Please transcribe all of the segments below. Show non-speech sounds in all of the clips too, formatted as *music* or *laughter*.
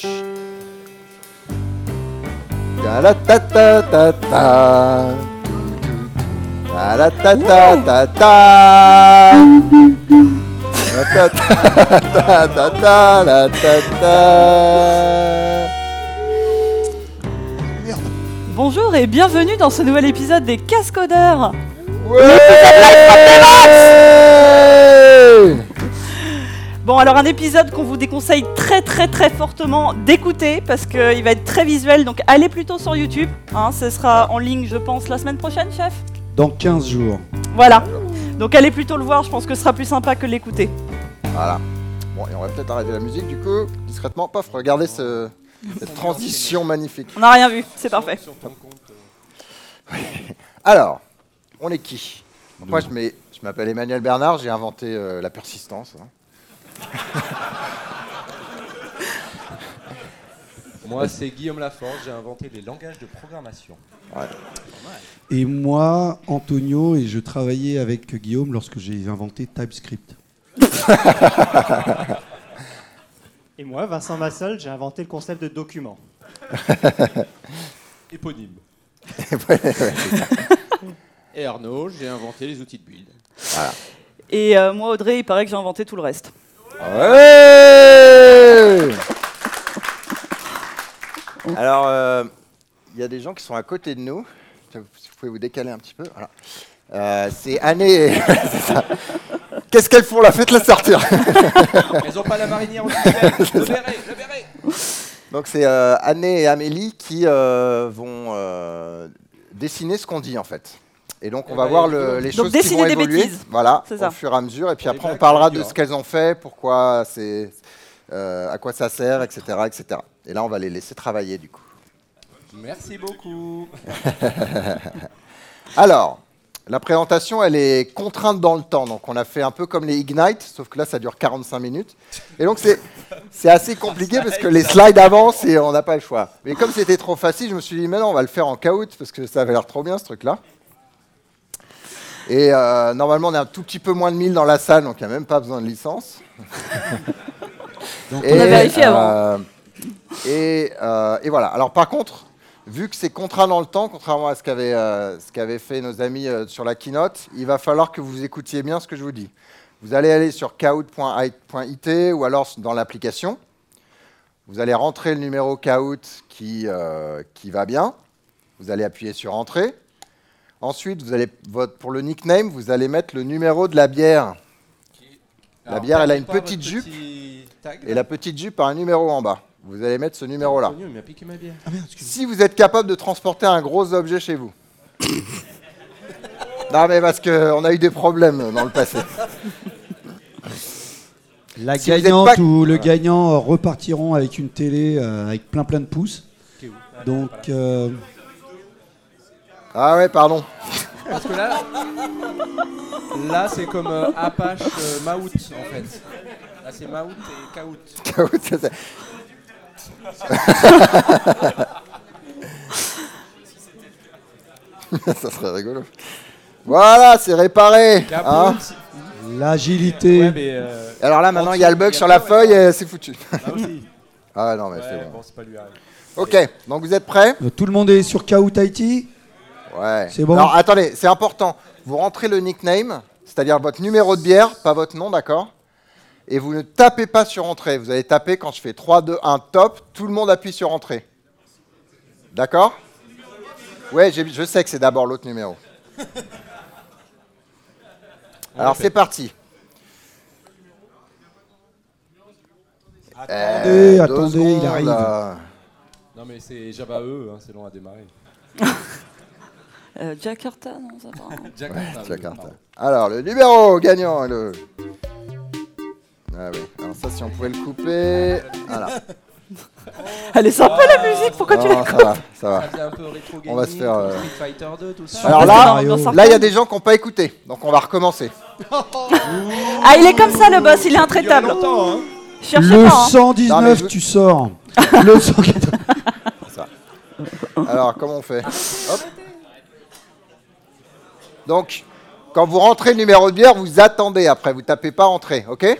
Ta la ta ta ta ta. Ta la ta ta ta ta. Ta ta ta ta ta ta la ta ta. Bonjour et bienvenue dans ce nouvel épisode des Cascodeurs. Ouais Bon, alors un épisode qu'on vous déconseille très très très fortement d'écouter parce qu'il va être très visuel, donc allez plutôt sur YouTube. Hein, ce sera en ligne, je pense, la semaine prochaine, chef? Dans 15 jours. Voilà. Donc allez plutôt le voir, je pense que ce sera plus sympa que l'écouter. Voilà. Bon, et on va peut-être arrêter la musique du coup, discrètement. Paf, regardez ce, cette transition magnifique. On n'a rien vu, c'est parfait. *laughs* Alors, on est qui? Moi, je m'appelle Emmanuel Bernard, j'ai inventé euh, la persistance. hein. *laughs* Moi, c'est Guillaume Laforge, j'ai inventé les langages de programmation. Et moi, Antonio, et je travaillais avec Guillaume lorsque j'ai inventé TypeScript. *laughs* Et moi, Vincent Massol, j'ai inventé le concept de document. *laughs* Éponyme. Et Arnaud, j'ai inventé les outils de build. Et euh, moi, Audrey, il paraît que j'ai inventé tout le reste. Ouais Alors, euh, il y a des gens qui sont à côté de nous. Vous pouvez vous décaler un petit peu. Voilà. Euh, c'est Anné. *laughs* c'est ça. Qu'est-ce qu'elles font là? Faites-les sortir. *laughs* Elles ont pas la marinière officielle. Le béret, le béret. Donc c'est euh, Anné et Amélie qui euh, vont euh, dessiner ce qu'on dit en fait. Et donc on Eh va ben, voir le- les Donc choses qui dessiner vont des évoluer. bêtises. Voilà, C'est au fur et à mesure. Et puis après on parlera de ce qu'elles ont fait, pourquoi c'est, euh, à quoi ça sert, etc., etc. Et là on va les laisser travailler du coup. Merci beaucoup. *laughs* Alors, la présentation, elle est contrainte dans le temps. Donc, on a fait un peu comme les Ignite, sauf que là, ça dure 45 minutes. Et donc, c'est, assez compliqué parce que les slides avancent et on n'a pas le choix. Mais comme c'était trop facile, je me suis dit, maintenant, on va le faire en caout parce que ça avait l'air trop bien, ce truc-là. Et euh, normalement, on est un tout petit peu moins de 1000 dans la salle, donc il n'y a même pas besoin de licence. Donc, Et, On a vérifié avant. euh, et, euh, et voilà. Alors par contre, vu que c'est contraint dans le temps, contrairement à ce qu'avaient qu'avaient fait nos amis sur la keynote, il va falloir que vous écoutiez bien ce que je vous dis. Vous allez aller sur kahoot.it ou alors dans l'application. Vous allez rentrer le numéro Kahoot qui, euh, qui va bien. Vous allez appuyer sur Entrée. Ensuite, vous allez, votre- pour le nickname, vous allez mettre le numéro de la bière. La bière, elle a une petite jupe. petit tag, Et la petite jupe a un numéro en bas. Vous allez mettre ce numéro-là. Bière. Si vous êtes capable de transporter un gros objet chez vous. non mais parce qu'on a eu des problèmes dans le passé. la si gagnante pas- ou le gagnant repartiront avec une télé euh, avec plein plein de pouces. Donc, euh, Ah ouais, pardon. Parce que là, là c'est comme euh, Apache euh, Maout en fait. Là, c'est Maout et Kaout. Ça, c'est- *laughs* Ça serait rigolo. Voilà, c'est réparé. Kaout. hein. l'agilité. ouais, mais. Euh, Alors là, maintenant, il y a le bug sur la feuille et c'est foutu. là aussi. Ah non, mais c'est bon. bon, c'est pas lui. Ok, donc vous êtes prêts? Euh, Tout le monde est sur Kahoot IT Ouais. C'est bon Alors attendez, c'est important. Vous rentrez le nickname, c'est-à-dire votre numéro de bière, pas votre nom, d'accord Et vous ne tapez pas sur entrée. Vous allez taper quand je fais 3, 2, 1, top. Tout le monde appuie sur entrée. D'accord Ouais, je sais que c'est d'abord l'autre numéro. *laughs* Alors c'est parti. Attendez, deux attendez, il arrive. là. Non, mais c'est Java E, hein, c'est long à démarrer. *laughs* Euh, Jakarta, non, ça va. hein. Jakarta. Jakarta. pardon. Alors, le numéro gagnant est le. Ah oui, alors ça, si on pouvait le couper. *laughs* Voilà. Elle est sympa la musique, pourquoi tu Non, ça va, ça va. Ça faisait un peu rétro gaming, On va se faire, comme euh, Street Fighter 2, tout ça. Alors là, là, il y a des gens qui n'ont pas écouté. Donc, on va recommencer. *laughs* Ah, il est comme ça le boss, il est intraitable. longtemps, hein. Cherchez Le pas. hein. 119, Non, mais je- tu sors. *laughs* le 180. Alors, comment on fait? Hop. Donc, quand vous rentrez le numéro de bière, vous attendez après. Vous tapez pas entrée, ok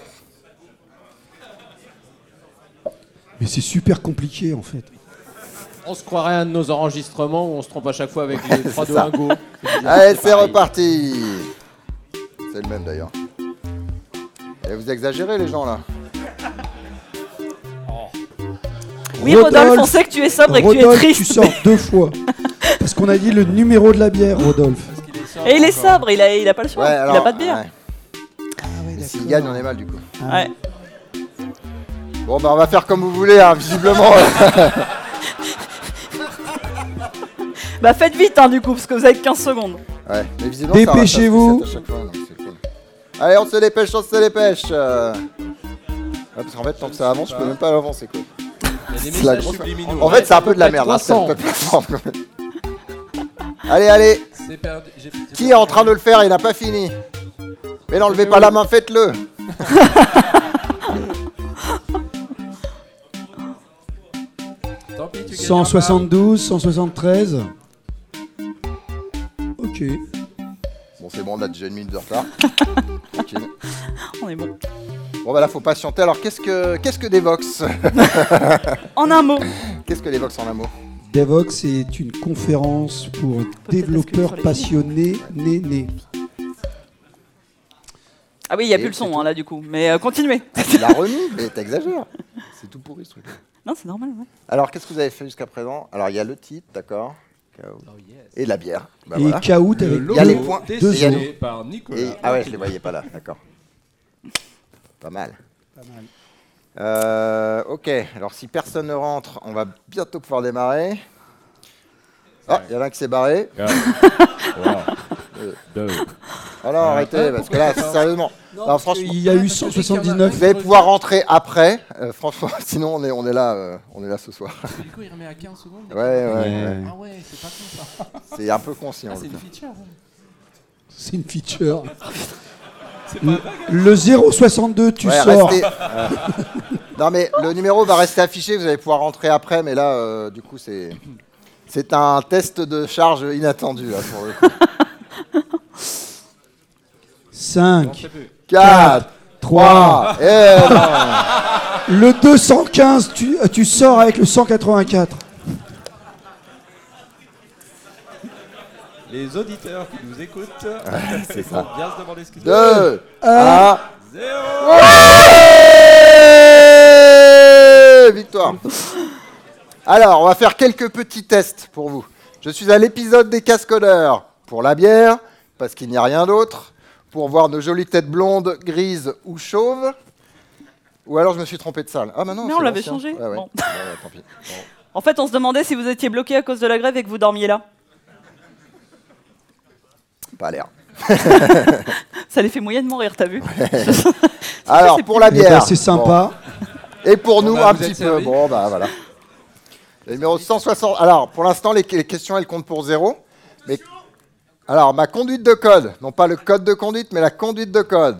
Mais c'est super compliqué en fait. On se croirait à un de nos enregistrements où on se trompe à chaque fois avec les *laughs* 3 2 ça. 1 go. Allez, c'est reparti. C'est le même d'ailleurs. Et vous exagérez les gens là. Oui, Rodolphe, on sait que tu es sobre et que tu es triste. tu sors deux fois. Parce qu'on a dit le numéro de la bière, Rodolphe. Et il est sobre, il a, il a pas le choix. Ouais, il a pas de bière. ouais. Et S'il gagne, on est mal du coup. Ouais. Bon, bah on va faire comme vous voulez, hein, visiblement. *laughs* Bah faites vite hein, du coup, parce que vous avez que 15 secondes. ouais, mais visiblement, Dépêchez-vous. cool. Allez, on se dépêche, on se dépêche. euh. Ouais, parce qu'en fait, tant que ça avance, je peux même pas l'avancer quoi. La grosse-. En fait, c'est un peu de la merde. hein, c'est 300. le plateforme, quand même. Allez, allez. Perdu. Qui est en train de le faire Il n'a pas fini. Mais n'enlevez pas la main, faites-le. Tant pis, tu gagneras 172, 173. Ok. Bon, c'est bon, on a déjà une minute de retard. *laughs* Tranquille. On est bon. Bon, bah là, faut patienter. Alors, qu'est-ce que, qu'est-ce que des Vox? *laughs* En un mot. Qu'est-ce que les Vox en un mot? Devox est une conférence pour développeurs passionnés nés nés. Ah oui, il y a Et plus le son hein, là du coup. Mais euh, continuez. Tu l'as remis Mais t'exagères. C'est tout pourri ce truc. Non, c'est normal. ouais. Alors, qu'est-ce que vous avez fait jusqu'à présent? Alors, il y a le titre, d'accord? Oh, yes. Et la bière. Bah, Et voilà. Kaout avec Il y a les points. par Nicolas. Et- Ah ouais, je les voyais pas là, d'accord. *laughs* Pas mal. Euh, ok, alors si personne ne rentre, on va bientôt pouvoir démarrer. Ah, il y en a un qui s'est barré. Oh *laughs* non, arrêtez, parce que là, sérieusement, non, franchement, Il y a eu 179. vous allez pouvoir rentrer après. Euh, franchement, *laughs* sinon on est, on est là, euh, on est là ce soir. Du coup, il remet à 15 secondes. Ouais, ouais, ouais. Ouais. Ah ouais, c'est pas con ça. C'est un peu conscient. Ah, c'est une feature. hein. C'est une feature. *laughs* Le, le 062, tu Ouais, sors. restez- euh, non mais le numéro va rester affiché, vous allez pouvoir rentrer après, mais là, euh, du coup, c'est c'est un test de charge inattendu là, pour le coup. 5, 4, 3. 3, et non. Le 215, tu, tu sors avec le 184. Les auditeurs qui nous écoutent, c'est vont ça. bien se demander ce qu'ils 2, Un. 1, Zéro victoire. Alors, on va faire quelques petits tests pour vous. Je suis à l'épisode des cascodeurs pour la bière, parce qu'il n'y a rien d'autre, pour voir nos jolies têtes blondes, grises ou chauves. Ou alors je me suis trompé de salle. Ah, bah non, Mais c'est on l'avait l'ancien. changé. Ouais, ouais. Bon. Ouais, ouais, tant pis. Bon. En fait, on se demandait si vous étiez bloqué à cause de la grève et que vous dormiez là. Pas l'air. *laughs* Ça les fait moyennement rire, t'as vu *laughs* *laughs* Alors, c'est pour la bière. c'est sympa. Bon. Et pour nous, bah, un petit peu. servi Bon, bah voilà. Le numéro 160. Alors, pour l'instant, les, les questions, elles comptent pour zéro. Mais alors, ma conduite de code, non pas le code de conduite, mais la conduite de code.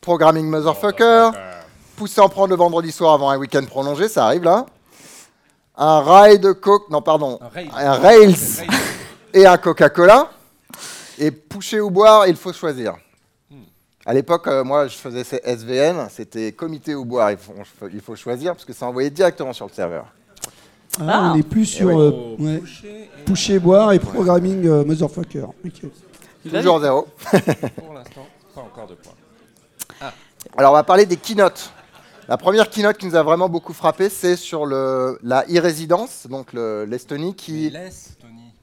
Programming motherfucker. Pousser en prendre le vendredi soir avant un week-end prolongé, ça arrive là. Un rail de coke, non pardon, Un rail. un rails et un Coca-Cola. Et pousser ou boire, il faut choisir. À l'époque, euh, moi, je faisais ces SVN, c'était comité ou boire, il faut, il faut choisir parce que c'est envoyé directement sur le serveur. Ah, Ah. on est plus sur ouais. euh, Oh, ouais, pusher, boire et programming euh, motherfucker. Ok. Toujours zéro. *laughs* pour l'instant, pas encore de points. Alors, on va parler des keynotes. La première keynote qui nous a vraiment beaucoup frappé, c'est sur le, la e-résidence, donc le- l'Estonie, qui... Laisse, Tony.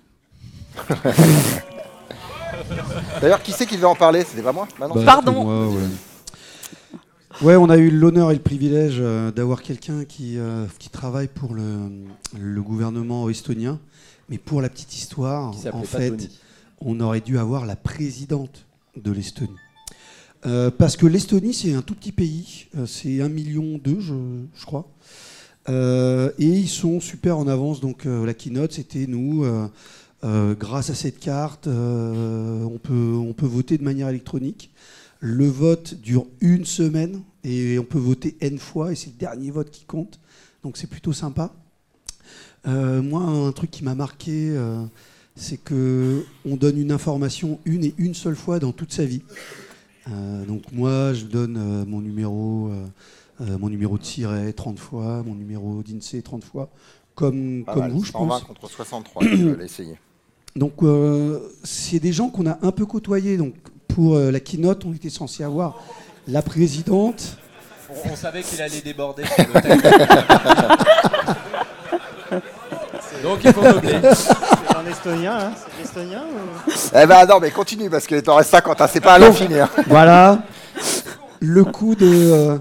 *laughs* D'ailleurs, qui c'est qui devait en parler? C'était pas moi? Bah non. Bah, Pardon. moi, ouais. Ouais, on a eu l'honneur et le privilège euh, d'avoir quelqu'un qui, euh, qui travaille pour le, le gouvernement estonien. Mais pour la petite histoire, en fait, Tony. on aurait dû avoir la présidente de l'Estonie. Euh, parce que l'Estonie, c'est un tout petit pays, euh, c'est 1 million d'eux, je, je crois. Euh, et ils sont super en avance. Donc euh, la keynote, c'était nous, euh, grâce à cette carte, euh, on, peut, on peut voter de manière électronique. Le vote dure une semaine et on peut voter N fois et c'est le dernier vote qui compte. Donc c'est plutôt sympa. Euh, moi, un truc qui m'a marqué, c'est que on donne une information une et une seule fois dans toute sa vie. Donc moi, je donne mon numéro euh, mon numéro de siret 30 fois, mon numéro d'INSEE 30 fois, comme, Pas comme mal, vous, je 120 pense. contre 63, je vais l'essayer. Donc, euh, c'est des gens qu'on a un peu côtoyés. Donc, pour euh, la keynote, on était censé avoir la présidente. On, on savait qu'il allait déborder sur le. *laughs* Donc il faut *laughs* meubler. C'est en estonien, hein C'est l'estonien ou... Eh ben non, mais continue parce qu'il t'en reste 50, hein, c'est pas à l'infini. hein. Voilà. *laughs* Le coup de, euh,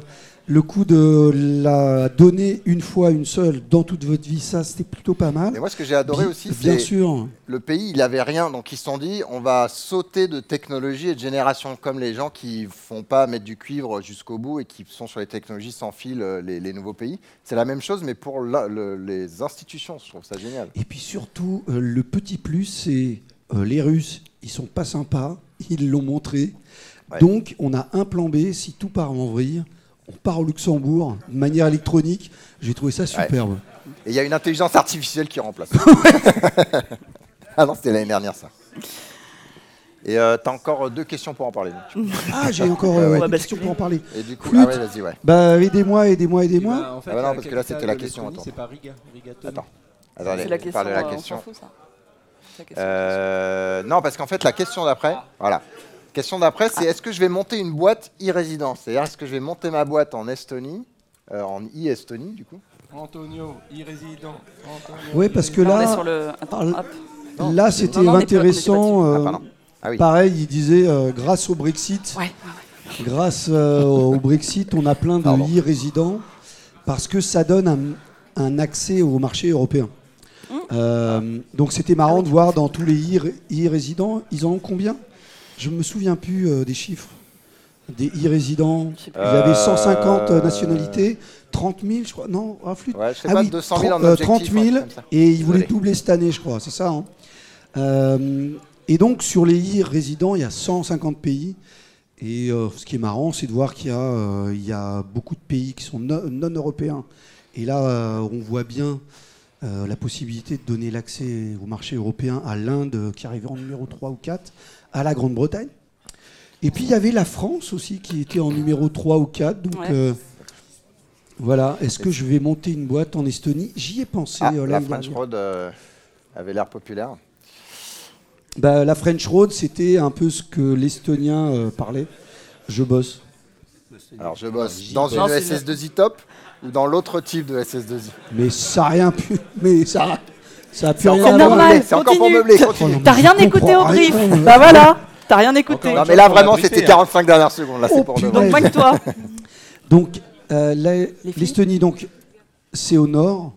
le coup de la donner une fois, une seule, dans toute votre vie, ça, c'était plutôt pas mal. Et moi, ce que j'ai adoré Bi- aussi, c'est sûr. le pays, il avait rien, donc ils se sont dit, on va sauter de technologie et de génération, comme les gens qui font pas mettre du cuivre jusqu'au bout et qui sont sur les technologies sans fil, euh, les, les nouveaux pays. C'est la même chose, mais pour la- le- les institutions, je trouve ça génial. Et puis surtout, euh, le petit plus, c'est euh, les Russes, ils sont pas sympas, ils l'ont montré. Ouais. Donc, on a un plan B, si tout part en vrille, on part au Luxembourg de manière électronique. J'ai trouvé ça superbe. Et il y a une intelligence artificielle qui remplace. *laughs* ah non, c'était l'année dernière, ça. Et euh, t'as encore deux questions pour en parler. donc. Ah, j'ai *laughs* encore euh, ouais. va questions pour en parler. Et du coup, Flûte. ah ouais, vas-y, ouais. Bah, aidez-moi, aidez-moi, aidez-moi. Bah, en fait, Ah bah non, parce que là, c'était la question, attends. C'est pas Riga. Attends. La on question. parle de la euh, on question. s'en fout, ça. C'est la question. Euh, non, parce qu'en fait, la question d'après, voilà. Question d'après, c'est est-ce que je vais monter une boîte e-résident C'est-à-dire, est-ce que je vais monter ma boîte en Estonie, euh, en e-Estonie, du coup? Antonio, irrésident. Antonio, Ouais, parce que là, sur le. Attends, Ah. Non, là, c'était non, non, intéressant. Ah, euh. Ah oui. Pareil, il disait, euh, grâce au Brexit, Ouais, ouais, ouais. grâce euh, au Brexit, on a plein de Pardon. e-résidents parce que ça donne un, un accès au marché européen. Mmh. Euh, donc c'était Ah marrant de voir dans tous les e- e-résidents, ils en ont combien? Je me souviens plus euh, des chiffres. Des sais il y avait Euh, 150 nationalités, 30 000, je crois. Non, ah, flûte. Ouais, je sais Ah pas, oui, 200 000 en 30, euh, objectif. 30 un 000, truc comme ça. et ils voulaient Désolé. doubler cette année, je crois, c'est ça. hein. Euh, et donc, sur les e-résidents, il y a 150 pays. Et euh, ce qui est marrant, c'est de voir qu'il y, a, euh, il y a beaucoup de pays qui sont no- non européens. Et là, euh, on voit bien euh, la possibilité de donner l'accès au marché européen à l'Inde, qui arrivait en numéro 3 ou 4, à la Grande-Bretagne. Et puis, il y avait la France aussi, qui était en numéro 3 ou 4. Donc, Ouais. euh, voilà. Est-ce que je vais monter une boîte en Estonie? J'y ai pensé Ah, euh, la French. Road euh, avait l'air populaire. Bah, la French Road, c'était un peu ce que l'Estonien euh, parlait. Je bosse. Alors, je bosse dans une Non, c'est SS2I top ou dans l'autre type de SS2I Mais ça n'a rien pu. Mais ça, ça a pu C'est rien encore C'est normal, meubler, C'est encore pour continue. meubler, Oh, T'as rien écouté au brief. Bah voilà, t'as rien écouté. Non, mais là, a vraiment, c'était hein. 45 dernières secondes. Là, c'est Oh, pour de punaise. vrai. Donc toi. *laughs* Donc, euh, l'Estonie, donc, c'est au nord,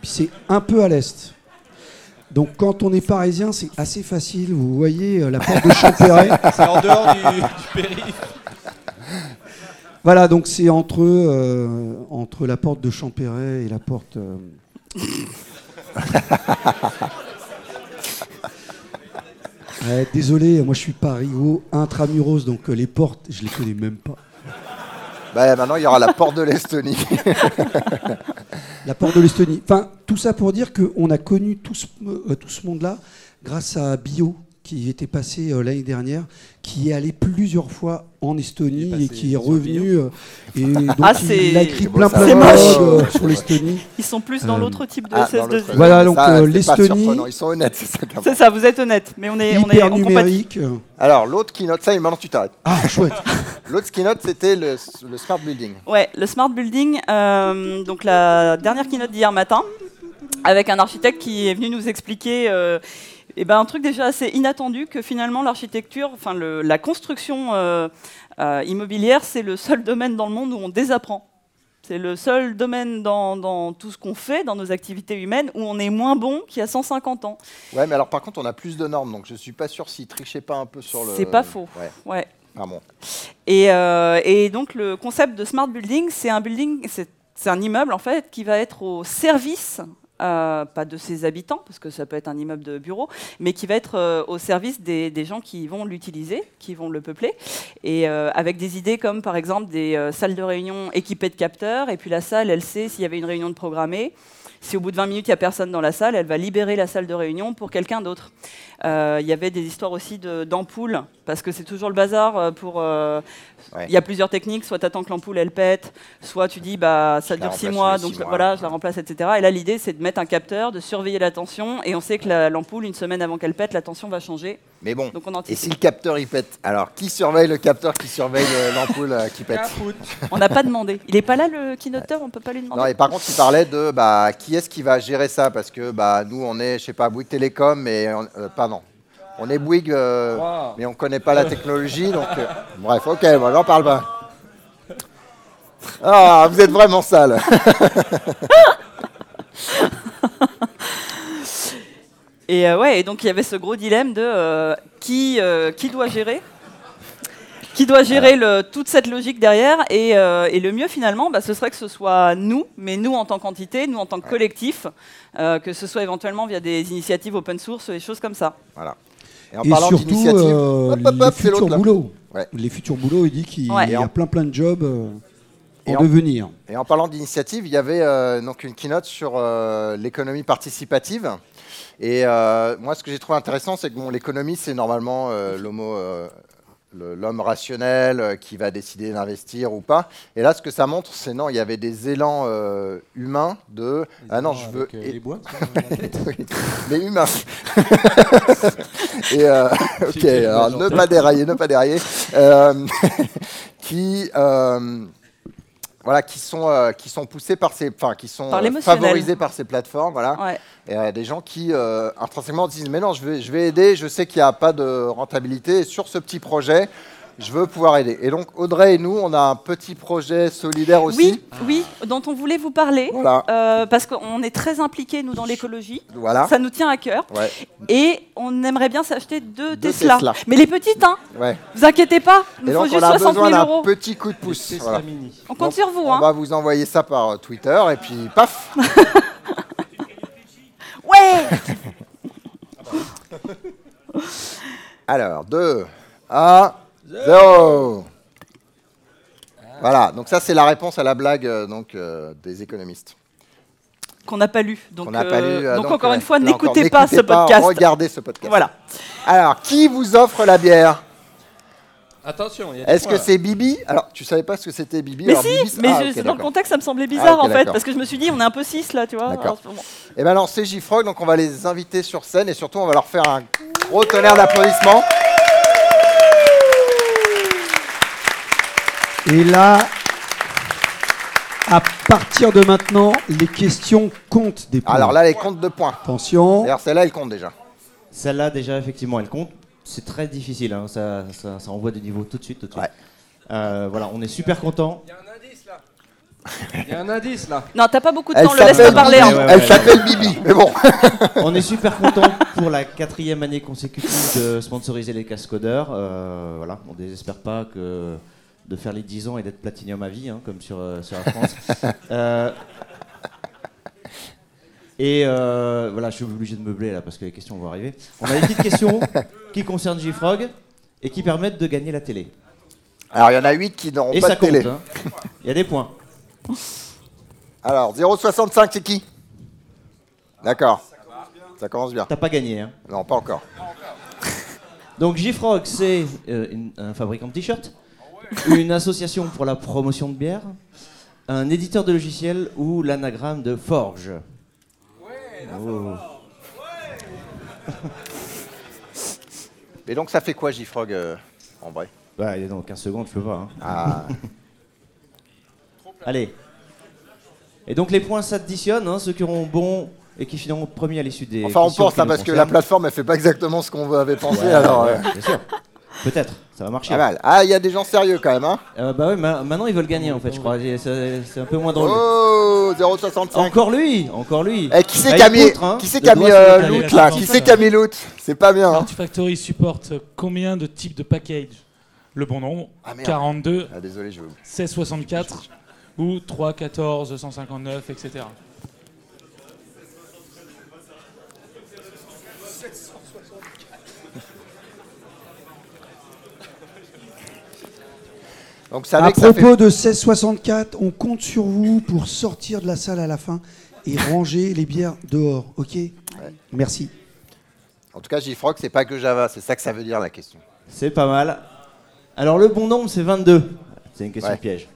puis c'est un peu à l'est. Donc, quand on est parisien, c'est assez facile. Vous voyez euh, la porte de *laughs* Champéret. C'est en dehors du, du périph'. Voilà, donc c'est entre, euh, entre la porte de Champéret et la porte. euh, *laughs* Ouais, désolé, moi je suis Paris-Haut, intramuros, donc euh, les portes, je les connais même pas. Bah, maintenant, il y aura la porte de l'Estonie. *laughs* La porte de l'Estonie. Enfin, tout ça pour dire qu'on a connu tout ce, euh, tout ce monde-là grâce à Bio, qui était passé euh, l'année dernière, qui est allé plusieurs fois en Estonie et qui est revenu. euh, et donc, Ah, il, c'est- il a écrit plein plein de euh, sur l'Estonie. Ils sont plus dans l'autre type de Ah, dans SS2I. l'autre- Voilà, donc, Ça, euh, c'est pas l'Estonie-. Ils sont honnêtes, c'est ça. C'est ça, vous êtes honnête, mais on est, on est Hyper on compatit. numérique. Alors, l'autre keynote, ça, et maintenant tu t'arrêtes. Ah, chouette. *laughs* L'autre keynote, c'était le, le Smart Building. Ouais, le smart building, euh, donc la dernière keynote d'hier matin, avec un architecte qui est venu nous expliquer euh, eh ben, un truc déjà assez inattendu que finalement l'architecture, enfin le- la construction euh, euh, immobilière, c'est le seul domaine dans le monde où on désapprend. C'est le seul domaine dans, dans tout ce qu'on fait, dans nos activités humaines, où on est moins bon qu'il y a 150 ans. Ouais, mais alors par contre, on a plus de normes, donc je suis pas sûr s'ils trichaient pas un peu sur le. C'est pas faux. Ouais, Ouais. ah bon. Et, euh, et donc le concept de smart building, c'est un building, c'est un immeuble en fait qui va être au service pas de ses habitants, parce que ça peut être un immeuble de bureau, mais qui va être euh, au service des, gens qui vont l'utiliser, qui vont le peupler, et euh, avec des idées comme par exemple des euh, salles de réunion équipées de capteurs, et puis la salle, elle sait s'il y avait une réunion de programmée. Si au bout de 20 minutes, il n'y a personne dans la salle, elle va libérer la salle de réunion pour quelqu'un d'autre. Il y avait des histoires aussi d'ampoules, parce que c'est toujours le bazar pour... Il y a plusieurs techniques, soit tu attends que l'ampoule elle pète, soit tu dis bah ça Je dure 6 remplace mois, donc mois. voilà, je la remplace, etc. Et là l'idée c'est de mettre un capteur, de surveiller la tension, et on sait que la- l'ampoule, une semaine avant qu'elle pète, la tension va changer. Mais bon. Donc on Et si le capteur il pète Alors, qui surveille le capteur qui surveille euh, l'ampoule euh, qui pète? On n'a pas demandé. Il est pas là le keynoteur, on peut pas lui demander. Non, et par contre, il parlait de bah, qui est-ce qui va gérer ça? Parce que bah, nous, on est, je sais pas, Bouygues Télécom, mais on, euh, pas non. On est Bouygues, euh, Wow. mais on connaît pas la technologie, donc euh, bref, ok, moi j'en parle pas. Ah, vous êtes vraiment sale. *laughs* Et euh, ouais, et donc il y avait ce gros dilemme de euh, qui, euh, qui doit gérer? Qui doit gérer le- toute cette logique derrière? Et, euh, et le mieux finalement bah, ce serait que ce soit nous mais nous en tant qu'entité nous en tant que collectif euh, que ce soit éventuellement via des initiatives open source des choses comme ça Voilà. Et en Et parlant surtout, d'initiative, euh, hop, hop, les hop, c'est futurs boulots. Ouais. Les futurs boulots, il dit qu'il Ouais. y a plein plein de jobs euh, Et en en- devenir. Et en parlant d'initiative, il y avait euh, donc une keynote sur euh, l'économie participative. Et euh, moi, ce que j'ai trouvé intéressant, c'est que bon, l'économie, c'est normalement euh, l'homo, euh, l'homme rationnel euh, qui va décider d'investir ou pas. Et là, ce que ça montre, c'est non, il y avait des élans euh, humains de ah non, je veux Avec, euh, et- les boîtes. Oui, mais humain. Et euh, *laughs* ok, alors ne pas dérailler, ne pas dérailler. Euh, *laughs* qui voilà, qui sont euh, qui sont poussés par ces, enfin qui sont Par euh, favorisés par ces plateformes, voilà. ouais. Et euh, des gens qui intrinsèquement disent mais non, je vais je vais aider, je sais qu'il n'y a pas de rentabilité et sur ce petit projet. Je veux pouvoir aider. Et donc Audrey et nous, on a un petit projet solidaire aussi. oui oui dont on voulait vous parler Voilà. euh, parce qu'on est très impliqués nous dans l'écologie Voilà. ça nous tient à cœur Ouais. et on aimerait bien s'acheter deux, Deux Tesla. Tesla. mais les petites hein Ouais. vous inquiétez pas il faut donc juste on a 60 besoin 000 d'un euros petit coup de pouce. Tesla Voilà. Mini. on compte Donc, sur vous On hein va vous envoyer ça par euh, Twitter et puis paf *laughs* ouais *laughs* Alors, 2 à 0. Voilà, donc ça c'est la réponse à la blague euh, donc, euh, des économistes. qu'on n'a pas lu donc, qu'on n'a pas euh, lu, euh, donc encore euh, une fois là encore, n'écoutez pas ce podcast regardez ce podcast. voilà Alors, qui vous offre la bière? Attention, il y a des Est-ce que c'est Bibi? Alors, tu savais pas ce que c'était Bibi? Mais Alors, si Bibi, mais ah, je- dans le contexte ça me semblait bizarre ok, en fait d'accord. parce que je me suis dit on est un peu 6 là tu vois D'accord. ce moment. Et bien alors, c'est J-Frog, donc on va les inviter sur scène et surtout on va leur faire un gros tonnerre d'applaudissements. Et là, à partir de maintenant, les questions comptent des points. Alors là, les comptes de points. attention. D'ailleurs, celle-là, elle compte déjà. Celle-là, déjà, effectivement, elle compte. C'est très difficile, hein, ça, ça, ça envoie du niveau tout de suite. Tout de suite. Ouais. Euh, voilà, on est super content. Il y a un indice là. Il y a un indice là. non t'as pas beaucoup de Elle temps le laisse pas parler hein. Ouais, ouais, Elle s'appelle Bibi. Mais bon. *laughs* On est super content pour la quatrième année consécutive de sponsoriser les cascodeurs. Euh, voilà, on désespère pas que de faire les 10 ans et d'être platinium à vie, hein, comme sur, euh, sur la France. *laughs* Euh, et euh, voilà, je suis obligé de meubler là parce que les questions vont arriver. On a des petites questions *laughs* qui concernent JFrog et qui permettent de gagner la télé. Alors, il y en a 8 qui n'auront pas ça de télé. compte. hein. Il y a des points. Alors, 0,65, c'est qui? D'accord. Ça commence bien. T'as pas gagné. Hein. Non, pas encore. Donc JFrog, c'est euh, un fabricant de t-shirts, *laughs* une association pour la promotion de bière, un éditeur de logiciels ou l'anagramme de Forge. Oh. Et donc, ça fait quoi, J-Frog, euh, en vrai? Bah, il est dans 15 secondes, je peux pas. hein. Ah, *laughs* Allez. Et donc les points s'additionnent, hein, ceux qui auront bon et qui finiront premier à l'issue des. Enfin, on pense, qui hein, parce que la plateforme, elle fait pas exactement ce qu'on avait pensé. Ouais, alors, ouais, euh, bien sûr. Peut-être, ça va marcher. mal. Ah, il y a des gens sérieux quand même. Hein Euh, bah ouais, ma- maintenant ils veulent gagner en fait, je crois. C'est c'est un peu moins drôle. oh, 0,65. Encore lui, encore lui. Eh, qui c'est Bah, qui a mis, hein, qui c'est le qui a doigt mis sur le euh, clavier. loot là? Qui c'est qui a mis loot C'est pas bien. hein. Artifactory supporte combien de types de package Le bon nombre Ah, merde. 42, Ah, désolé, je vais 1664 ou 3, 14, 159, etc. Donc, À que ça fait- propos de 1664, on compte sur vous pour sortir de la salle à la fin et *laughs* ranger les bières dehors, ok Merci. En tout cas, JFrog, c'est pas que Java, c'est ça que ça veut dire la question. C'est pas mal. Alors le bon nombre c'est 22. C'est une question Ouais. piège.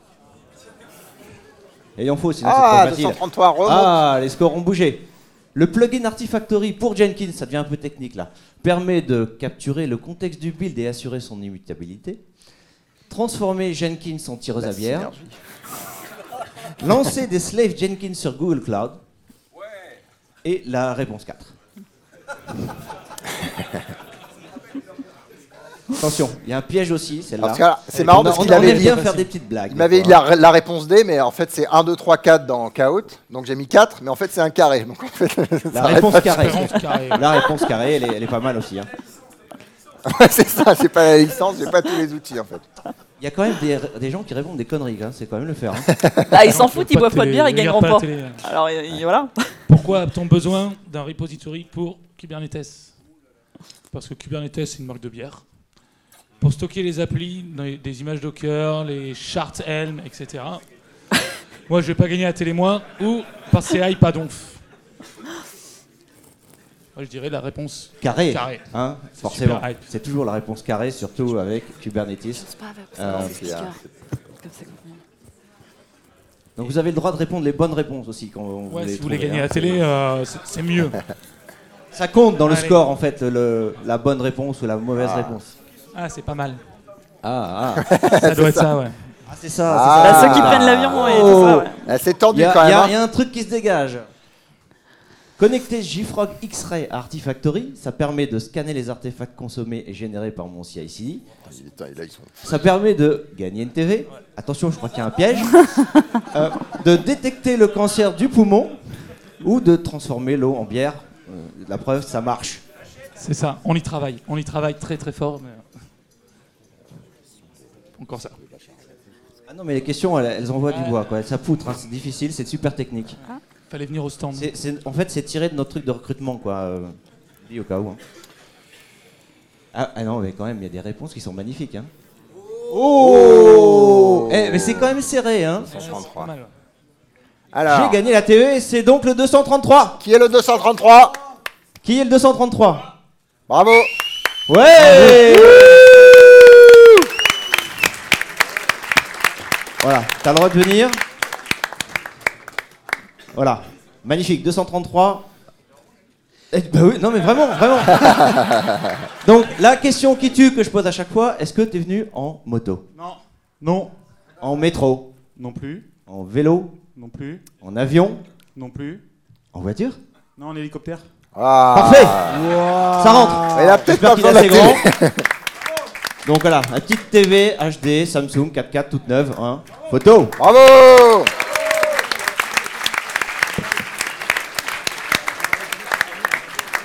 Et il en faut sinon Ah, c'est trop facile. 233 remonte. Ah, les scores ont bougé. Le plugin Artifactory pour Jenkins, ça devient un peu technique là, permet de capturer le contexte du build et assurer son immutabilité. Transformer Jenkins en tireuse La à bière. synergie. Lancer des slaves Jenkins sur Google Cloud. Et la réponse 4. Attention, il y a un piège aussi, En celle-là. cas, c'est marrant parce on qu'il aime avait bien dit- faire des petites blagues. Il m'avait dit la, la réponse D, mais en fait c'est 1, 2, 3, 4 dans Kahoot. Donc j'ai mis 4, mais en fait c'est un carré. Donc en fait, *laughs* ça La arrête réponse pas carrée. La réponse carrée, elle est, elle est pas mal aussi. hein. *laughs* C'est ça, j'ai pas la licence, j'ai pas tous les outils en fait. Il y a quand même des, des gens qui répondent des conneries, hein, c'est quand même le faire. hein. Bah, ils s'en foutent, ils boivent de pas de bière, ils gagneront pas. télé. Alors voilà. *laughs* Pourquoi a-t-on besoin d'un repository pour Kubernetes? Parce que Kubernetes, c'est une marque de bière. Pour stocker les applis, les- des images Docker, les charts Helm, etc. *laughs* moi, je vais pas gagner à télé moi, ou parce que c'est hype pas donf. Moi, je dirais la réponse Carré, carrée. hein, C'est forcément. hype. C'est toujours la réponse carrée, surtout avec Kubernetes. C'est pas avec Euh, ça, c'est, Comme ça. Donc vous avez le droit de répondre les bonnes réponses aussi quand vous Ouais, les si vous voulez gagner à hein. la télé, euh, c'est mieux. *laughs* Ça compte dans le score en fait, le, la bonne réponse ou la mauvaise Ah. réponse. Ah, c'est pas mal. Ah, ah. *laughs* Ça doit être ça, ouais. Ah, c'est ça. Ah. c'est Bah, ça. ceux qui prennent l'avion ça, ouais. Ah, c'est Il tendu y, a- quand même. hein. il y a un truc qui se dégage. Connecter JFrog X-Ray à Artifactory, ça permet de scanner les artefacts consommés et générés par mon CI/CD. Ça permet de gagner une TV. Attention, je crois qu'il y a un piège. *laughs* Euh, de détecter le cancer du poumon ou de transformer l'eau en bière. Euh, la preuve, ça marche. C'est ça, on y travaille. On y travaille très très fort. mais, euh, Encore ça. Ah non, mais les questions, elles, elles envoient du bois. Quoi. Ça poutre, hein, c'est difficile, c'est super technique. Fallait venir au stand. C'est- c'est- en fait, c'est tiré de notre truc de recrutement, quoi. euh, au cas où. hein. Ah, ah non, mais quand même, il y a des réponses qui sont magnifiques. Hein. Oh Eh, Mais c'est quand même serré. Hein. 233. Pas mal, ouais. Alors, J'ai gagné la TV, c'est donc le 233. qui est le 233 Qui est le 233 Bravo Ouais Voilà, t'as le droit de venir. Voilà, magnifique, 233. Eh, bah oui, non mais vraiment, vraiment. *laughs* Donc la question qui tue que je pose à chaque fois, est-ce que t'es venu en moto? Non. Non. En métro? Non plus. En vélo? Non plus. En avion? Non plus. En voiture? Non, en hélicoptère. Ah. Parfait Ça rentre Il a peut-être pas qu'il assez grand. Donc voilà, la petite TV HD Samsung 4K toute neuve. Hein. Photo Bravo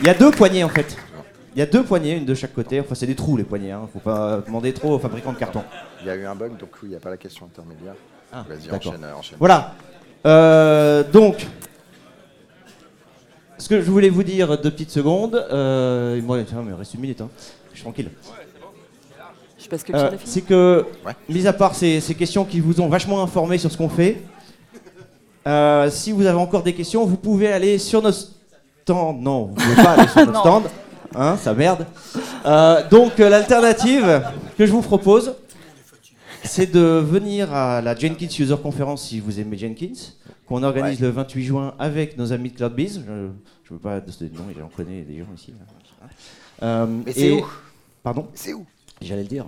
Il y a deux poignées en fait. Il y a deux poignées, une de chaque côté. Enfin, c'est des trous les poignées. Hein. Faut pas demander trop aux fabricants de carton. Il y a eu un bug, donc oui, il n'y a pas la question intermédiaire. Ah, Vas-y, enchaîne, euh, enchaîne. Voilà. Euh, donc, ce que je voulais vous dire deux petites secondes. Euh, moi, tiens, mais reste une minute. Hein. Je suis tranquille. Je passe que Euh, c'est que, Ouais. mis à part ces, ces questions qui vous ont vachement informé sur ce qu'on fait, euh, si vous avez encore des questions, vous pouvez aller sur nos Non, vous pouvez pas aller sur notre *laughs* Non. stand. Hein, ça merde. Euh, donc, euh, l'alternative que je vous propose, c'est de venir à la Jenkins User Conference si vous aimez Jenkins, qu'on organise le 28 juin avec nos amis de CloudBees. Je ne veux pas donner de nom, j'en connais des gens ici. Euh, Mais c'est où? Pardon? C'est où? J'allais le dire.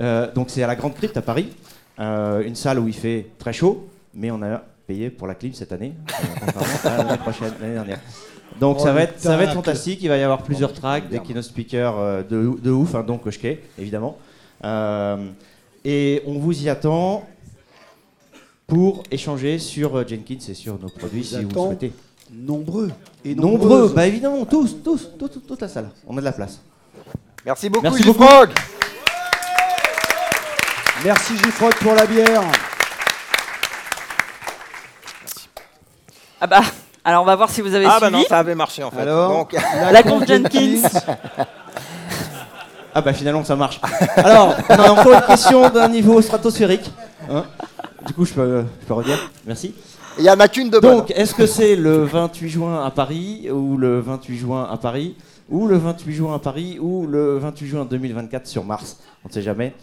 Euh, donc c'est à la Grande Crypte à Paris, Euh, une salle où il fait très chaud, mais on a payé pour la clim cette année, euh, à prochaine, l'année dernière. Donc Oh, ça, va le être, ça va être fantastique, il va y avoir plusieurs tracks, des keynote speakers euh, de, de ouf, hein, dont Koshke, évidemment. Euh, et on vous y attend pour échanger sur euh, Jenkins et sur nos produits vous si vous souhaitez. Nombreux. Et Nombreux, bah évidemment, tous, tous, tous, toute, toute la salle. On a de la place. Merci beaucoup, Merci J-Frog. Merci Gifrog pour la bière. Ah bah, Alors on va voir si vous avez Ah bah suivi. non, ça avait marché en fait. Alors Donc, La *laughs* conf Jenkins. Ah bah finalement ça marche. *laughs* Alors, on a encore une question d'un niveau stratosphérique. Hein du coup, je peux, je peux redire Merci. il y en a qu'une de bonne. Donc, est-ce que c'est le 28 juin à Paris, ou le 28 juin à Paris, ou le 28 juin à Paris, ou le 28 juin 2024 sur Mars? On ne sait jamais.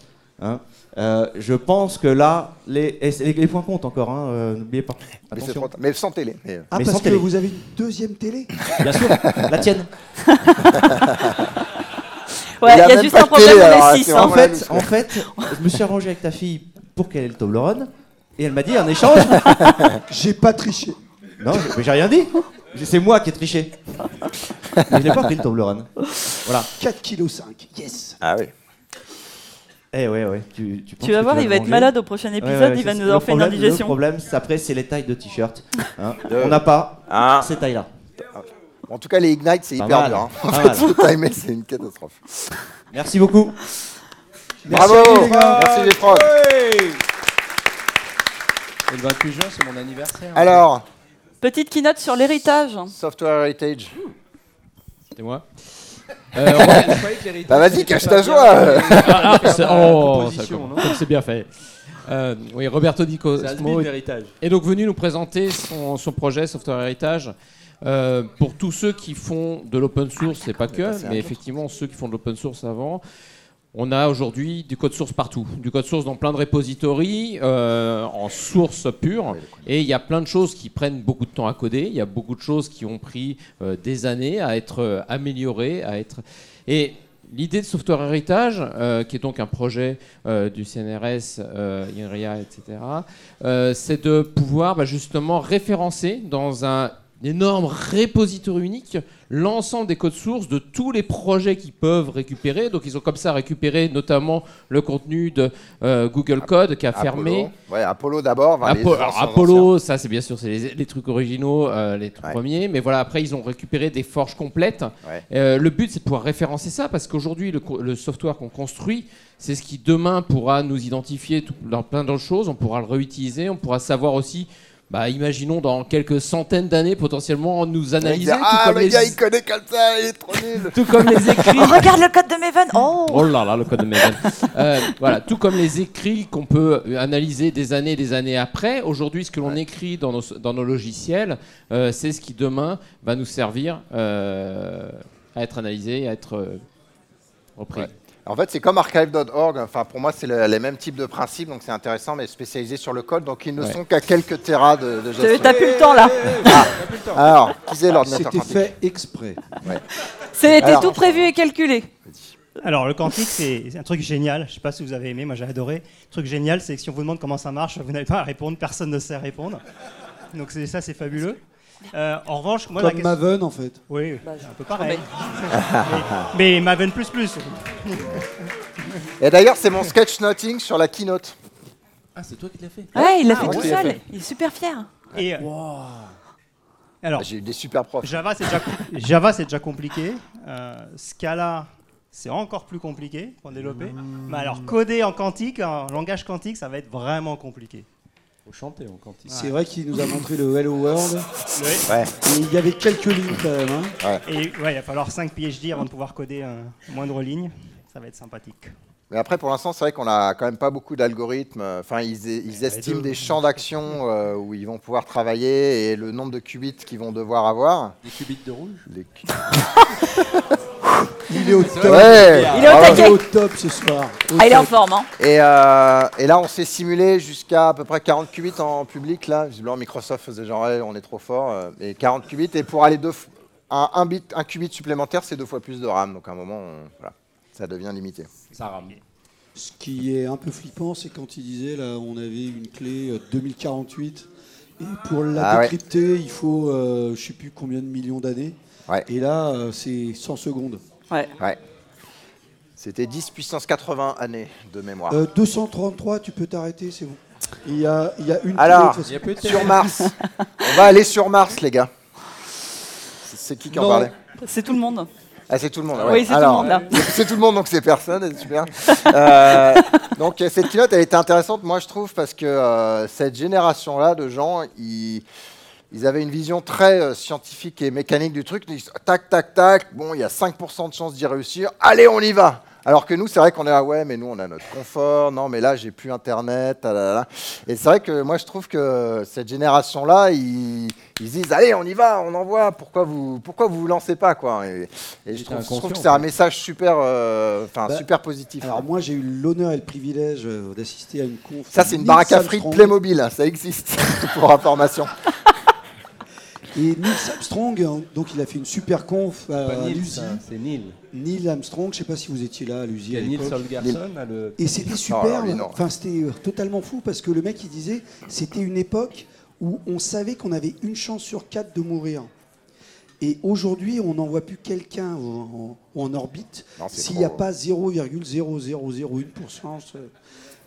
Hein. Euh, je pense que là, les, les, les points comptent encore, hein, euh, n'oubliez pas. mais, Attention. sans télé. mais, euh, Ah, Mais parce sans que télé. vous avez une deuxième télé *laughs* Bien sûr, la tienne. *laughs* Ouais, Il y a y a même juste un problème, télé, alors, 6. c'est En fait, en fait, je me suis arrangé avec ta fille pour qu'elle ait le Toblerone, et elle m'a dit en *laughs* échange. J'ai pas triché. Non, mais j'ai rien dit. C'est moi qui ai triché. Mais je n'ai pas pris le Toblerone. Voilà. 4,5 kg. Yes. Ah oui. Eh ouais, ouais. Tu, tu, vas voir, il va être malade au prochain épisode, Ouais, ouais, il va nous avoir fait une problème- Le indigestion. problème, c'est après, c'est les tailles de t-shirt. hein. De- On n'a pas Ah. ces tailles-là. En tout cas, les Ignite, c'est hyper mal. dur. hein. En fait, faut timer, c'est une catastrophe. Merci beaucoup. Bravo vous, les gars. Merci les profs. Et le 28 juin, c'est mon anniversaire. Alors, Petite keynote sur l'héritage. Software Heritage. C'était moi. Euh, on- Bah vas-y, cache ta joie. euh, Ah, la oh, ça c'est bien fait. Euh, oui, Roberto Di Cosmo est, donc venu nous présenter son, son projet Software Heritage. Euh, pour tous ceux qui font de l'open source, c'est pas que, mais effectivement ceux qui font de l'open source avant, on a aujourd'hui du code source partout, du code source dans plein de repositories, euh, en source pure, et il y a plein de choses qui prennent beaucoup de temps à coder, il y a beaucoup de choses qui ont pris euh, des années à être euh, améliorées, à être... Et l'idée de Software Heritage, euh, qui est donc un projet du CNRS, INRIA, etc., c'est de pouvoir bah, justement référencer dans un énorme repository unique l'ensemble des codes sources de tous les projets qu'ils peuvent récupérer. Donc ils ont comme ça récupéré notamment le contenu de euh, Google Code qui a fermé. Apollo. Ouais, Apollo d'abord. enfin, Apo- Apollo, ça c'est bien sûr c'est les, les trucs originaux, euh, les Ouais. premiers, mais voilà après ils ont récupéré des forges complètes. Ouais. Euh, le but c'est de pouvoir référencer ça parce qu'aujourd'hui le, software qu'on construit, c'est ce qui demain pourra nous identifier tout- dans plein d'autres choses. On pourra le réutiliser, on pourra savoir aussi. Bah, imaginons dans quelques centaines d'années potentiellement nous analyser tout, Ah, comme le les, gars, il connaît comme ça, il est trop nul. tout comme les *laughs* écrits Oh, regarde le code de Maven. Oh Oh là là, le code de Maven. Euh, voilà, tout comme les écrits qu'on peut analyser des années et des années après, aujourd'hui, ce que l'on écrit dans nos, dans nos logiciels, euh, c'est ce qui demain va nous servir euh, à être analysé, à être euh, repris. Ouais. En fait, c'est comme archive.org. Enfin, pour moi, c'est le- les mêmes types de principes, donc c'est intéressant, mais spécialisé sur le code. Donc, ils ne Ouais. sont qu'à quelques terras de, de gestion. t'as plus le temps là. Alors, qui c'est l'ordinateur C'était fait exprès. C'était Alors- tout prévu et calculé. Alors, le quantique, c'est un truc génial. Je sais pas si vous avez aimé, moi j'ai adoré. Le truc génial, c'est que si on vous demande comment ça marche, vous n'avez pas à répondre, personne ne sait répondre. Donc, c'est- ça, c'est fabuleux. Euh, en revanche, moi, la Comme question. Maven, en fait. Oui, Bah, un peu pareil. *laughs* mais, mais Maven. Et d'ailleurs, c'est mon sketch noting sur la keynote. Ah, c'est toi qui l'as fait Ouais, il l'a Ah, fait moi tout qui l'ai seul. fait. Il est super fier. Et, euh, alors, J'ai eu des super profs. Java, c'est déjà, *laughs* Java, c'est déjà compliqué. Euh, Scala, c'est encore plus compliqué pour développer. Mais alors, coder en quantique, en langage quantique, ça va être vraiment compliqué. Faut chanter en quantique. C'est vrai qu'il nous a montré le Hello World. Le- Ouais. Et il y avait quelques lignes quand même. hein. Et ouais, il va falloir 5 PhD avant de pouvoir coder un moindre ligne. Ça va être sympathique. Mais après, pour l'instant, c'est vrai qu'on a quand même pas beaucoup d'algorithmes. Enfin, ils, ils estiment des champs d'action euh, où ils vont pouvoir travailler et le nombre de qubits qu'ils vont devoir avoir. Des qubits de rouge Les cu- *laughs* Il est au top. Ouais. Il est au taquet. top ce soir. Au Ah, il est en top. forme. Hein. Et, euh, et là, on s'est simulé jusqu'à à peu près 40 qubits en public. Là, visiblement, Microsoft faisait genre, Ouais, on est trop fort. euh, et 40 qubits. Et pour aller deux, f- un, un bit, un qubit supplémentaire, c'est deux fois plus de RAM. Donc à un moment, on- voilà, ça devient limité. Ça rame. Ce qui est un peu flippant, c'est quand il disait là, on avait une clé euh, 2048 et pour la Ah ouais. décrypter, il faut euh, je sais plus combien de millions d'années. Ouais. Et là, euh, c'est 100 secondes. Ouais. Ouais. C'était 10 puissance 80 années de mémoire. Euh, 233, tu peux t'arrêter, c'est bon. Il y a, il y a une Alors, Il y a façon. plus de Sur Mars. on va aller sur Mars, les gars. C'est- qui qui en parlait C'est tout le monde. Ah, c'est tout le monde. Oui, ouais. c'est tout le monde, là. *laughs* C'est tout le monde, donc c'est personne. c'est Super. *laughs* Euh, donc cette keynote, elle était intéressante, moi je trouve, parce que euh, cette génération-là de gens, ils, ils avaient une vision très euh, scientifique et mécanique du truc. Ils disent, tac, tac, tac, bon, il y a 5% de chance d'y réussir, allez, on y va alors que nous, c'est vrai qu'on est là, ouais, mais nous, on a notre confort. Non, mais là, j'ai plus Internet. ah là là. Et c'est vrai que moi, je trouve que cette génération-là, ils, ils se disent, allez, on y va, on envoie. Pourquoi vous, pourquoi vous vous lancez pas, quoi? Et, et je, trouve, je trouve que c'est un message super, euh, enfin, Bah, super positif. Alors moi j'ai eu l'honneur et le privilège euh, d'assister à une conf. Ça, c'est une baraque à frites. Playmobil, hein, ça existe, *laughs* pour information. Et Neil Armstrong, hein, donc il a fait une super conf à, ça, c'est Neil. Neil Armstrong, je sais pas si vous étiez là à l'USI Il y à a Neil l'époque. Solgarson, à le- Et c'était alors, super, enfin c'était euh, totalement fou parce que le mec il disait c'était une époque où on savait qu'on avait une chance sur quatre de mourir. Et aujourd'hui, on n'envoie plus quelqu'un en, en- en orbite s'il n'y a pas 0,0001%.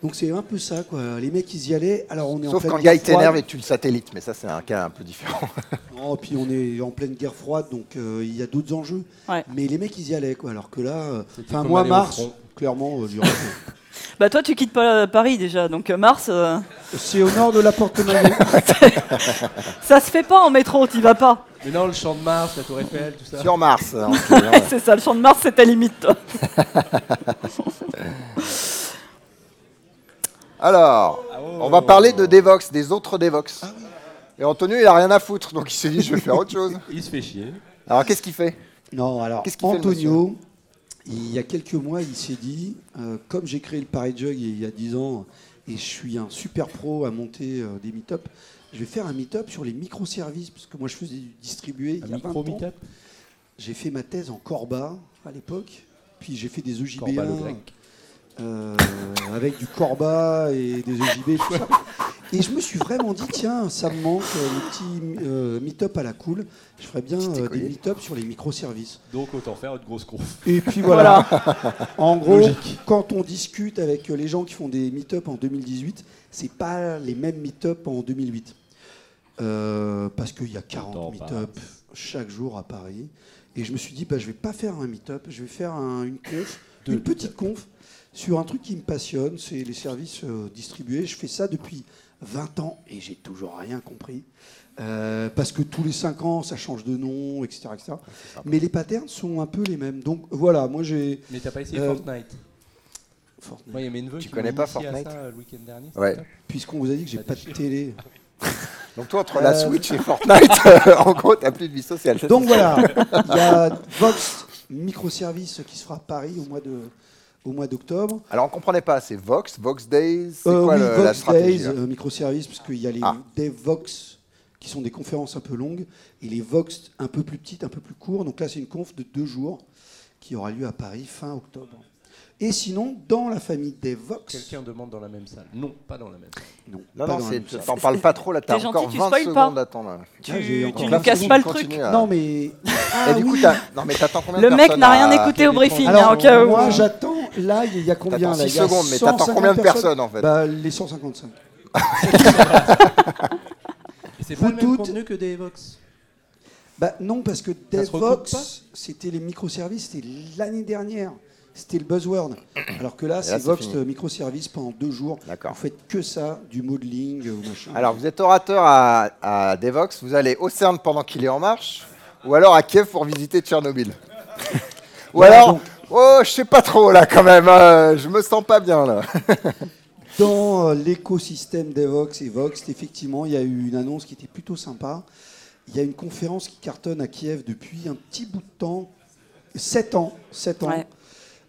Donc c'est un peu ça, quoi. Les mecs, ils y allaient. Alors on est en Sauf pleine quand le gars, t'énerve et tu le satellites, mais ça, c'est un cas un peu différent. *laughs* Non, puis on est en pleine guerre froide, donc euh, il y a d'autres enjeux. Ouais. Mais les mecs, ils y allaient, quoi. Alors que là, euh, enfin moi, Mars, clairement, euh, *laughs* Bah toi, tu quittes pas euh, Paris déjà, donc Mars, euh, c'est au nord de la porte Maillot. *laughs* ça se fait pas en métro, t'y vas pas. Mais non, le champ de Mars, la Tour Eiffel, tout ça. Sur Mars. hein, ouais. c'est ça, le champ de Mars, c'est ta limite, toi. Alors, on va parler de Devox, des autres Devox. Ah Et Antonio, il a rien à foutre, donc il s'est dit, je vais faire autre chose. Il se fait chier. Alors, qu'est-ce qu'il fait? Non, alors Qu'est-ce qu'il fait, le Antonio, il y a quelques mois, il s'est dit, euh, comme j'ai créé le Paris Jug il y a 10 ans, et je suis un super pro à monter euh, des meet-up, je vais faire un meet-up sur les microservices, parce que moi je faisais du distribué il y a 20 micro ans. meet-up? J'ai fait ma thèse en Corba à l'époque, puis j'ai fait des EJB1 Corba le grec. Euh, avec du Corba et des EJB, tout ça. Et je me suis vraiment dit, tiens, ça me manque, euh, le petit euh, meet-up à la cool. Je ferais bien euh, des meet-up sur les microservices. Donc autant faire une grosse conf. Et puis *laughs* voilà. en gros, quand on discute avec les gens qui font des meet-up en 2018, c'est pas les mêmes meet-up en 2008. Euh, parce qu'il y a 40 Temps meet-up chaque jour à Paris. Et je me suis dit, bah, je vais pas faire un meet-up, je vais faire un- une conf, une petite conf sur un truc qui me passionne, c'est les services euh, distribués. Je fais ça depuis 20 ans et j'ai toujours rien compris. Euh, parce que tous les 5 ans, ça change de nom, etc. etc. Mais les patterns sont un peu les mêmes. Donc voilà, moi j'ai. Mais t'as pas essayé Euh, Fortnite? Fortnite. Moi, il y a mes neveux Tu qui connais pas Fortnite ça, le week-end dernier. Ouais. Puisqu'on vous a dit que j'ai Bah, pas de télé. *laughs* Donc toi, entre la Switch et Fortnite, *laughs* en gros, t'as plus de vie sociale. Donc voilà, *laughs* il y a Vox Microservice qui se fera à Paris au mois de au mois d'octobre. Alors, on comprenait pas, c'est Vox, Vox Days, c'est Euh, quoi oui, le- la Vox stratégie Days, euh, microservices, parce qu'il y a les Ah. DevVox qui sont des conférences un peu longues, et les Vox un peu plus petites, un peu plus courtes. Donc là, c'est une conf de deux jours qui aura lieu à Paris fin octobre. Et sinon, dans la famille DevVox, Quelqu'un demande dans la même salle. Non, pas dans la même salle. non, Non, non, t'en parles pas trop, là, t'as T'es encore gentil, tu 20 spoil secondes pas. à attendre. Tu, Ah, tu nous 20 casses pas le truc. là. Non, mais Et Ah du coup, oui. t'as- non, mais t'attends combien Le de mec n'a rien à- écouté au briefing, Alors, hein, au cas où. moi, j'attends. Là, il y a combien là 6 Il y a secondes, mais t'attends 150 combien de personnes en fait Bah, les 155. Et c'est Vous pas le même toutes- contenu que des Vox. Bah non, parce que DevVox, c'était les microservices, c'était l'année dernière. C'était le buzzword. *clears throat* Alors que là, c'est Vox euh, microservices pendant deux jours. D'accord. Vous faites que ça, du modeling, euh, machin. Alors, vous êtes orateur à, à Devox, vous allez au CERN pendant qu'il est en marche, ou alors à Kiev pour visiter Tchernobyl. *laughs* ou Voilà, alors, donc. oh, je sais pas trop là quand même, euh, je me sens pas bien là. *laughs* Dans euh, l'écosystème DevVox et Vox, effectivement, il y a eu une annonce qui était plutôt sympa. Il y a une conférence qui cartonne à Kiev depuis un petit bout de temps, 7 ans. 7 ans. Ouais.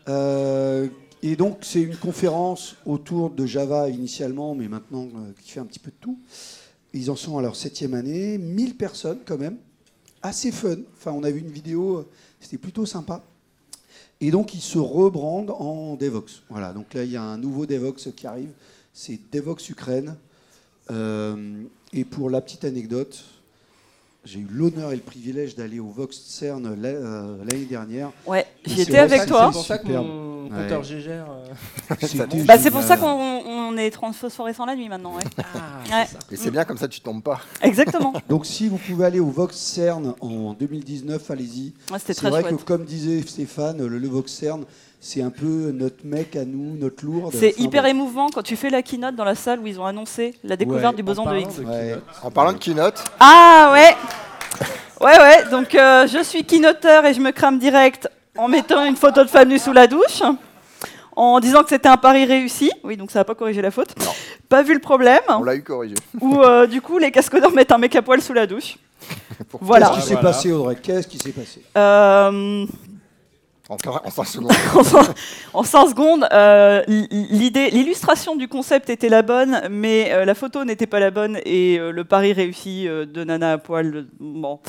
Euh, et donc, c'est une conférence autour de Java initialement, mais maintenant euh, qui fait un petit peu de tout. Ils en sont à leur septième année, 1000 personnes quand même, assez fun. Enfin, on a vu une vidéo, euh, c'était plutôt sympa. Et donc, ils se rebrandent en Devox. Voilà, donc là, il y a un nouveau Devox qui arrive, c'est Devox Ukraine. Et pour la petite anecdote, j'ai eu l'honneur et le privilège d'aller au Vox CERN euh, l'année dernière. Ouais, j'y c'est étais avec toi. C'est pour ça que mon, compteur Gégère. euh. *laughs* Bah, c'est pour ça qu'on on est transphosphorescent la nuit maintenant. ouais. Ah, Ouais. Et c'est bien comme ça, tu tombes pas. Exactement. *laughs* Donc si vous pouvez aller au Vox CERN en 2019, allez-y. Ouais, C'était C'est vrai chouette. que comme disait Stéphane, le, le Vox CERN, c'est un peu notre mec à nous, notre lourde. C'est Enfin, hyper bon. émouvant quand tu fais la keynote dans la salle où ils ont annoncé la découverte Ouais, du boson de Higgs. Ouais. En parlant de keynote, Ah ouais Ouais, ouais, donc euh, je suis keynoteur et je me crame direct en mettant une photo de femme nue sous la douche, en disant que c'était un pari réussi. Oui, donc ça n'a pas corrigé la faute. Non. Pas vu le problème. on l'a eu corrigé. Où euh, du coup, les cascodeurs mettent un mec à poil sous la douche. *laughs* Voilà. Qu'est-ce qui s'est Voilà. passé, Audrey? Qu'est-ce qui s'est passé? Euh, En, en 5 *laughs* secondes. en cin- en 5 secondes, euh, l'idée, l'illustration du concept était la bonne, mais euh, la photo n'était pas la bonne et euh, le pari réussi euh, de Nana à poil, bon,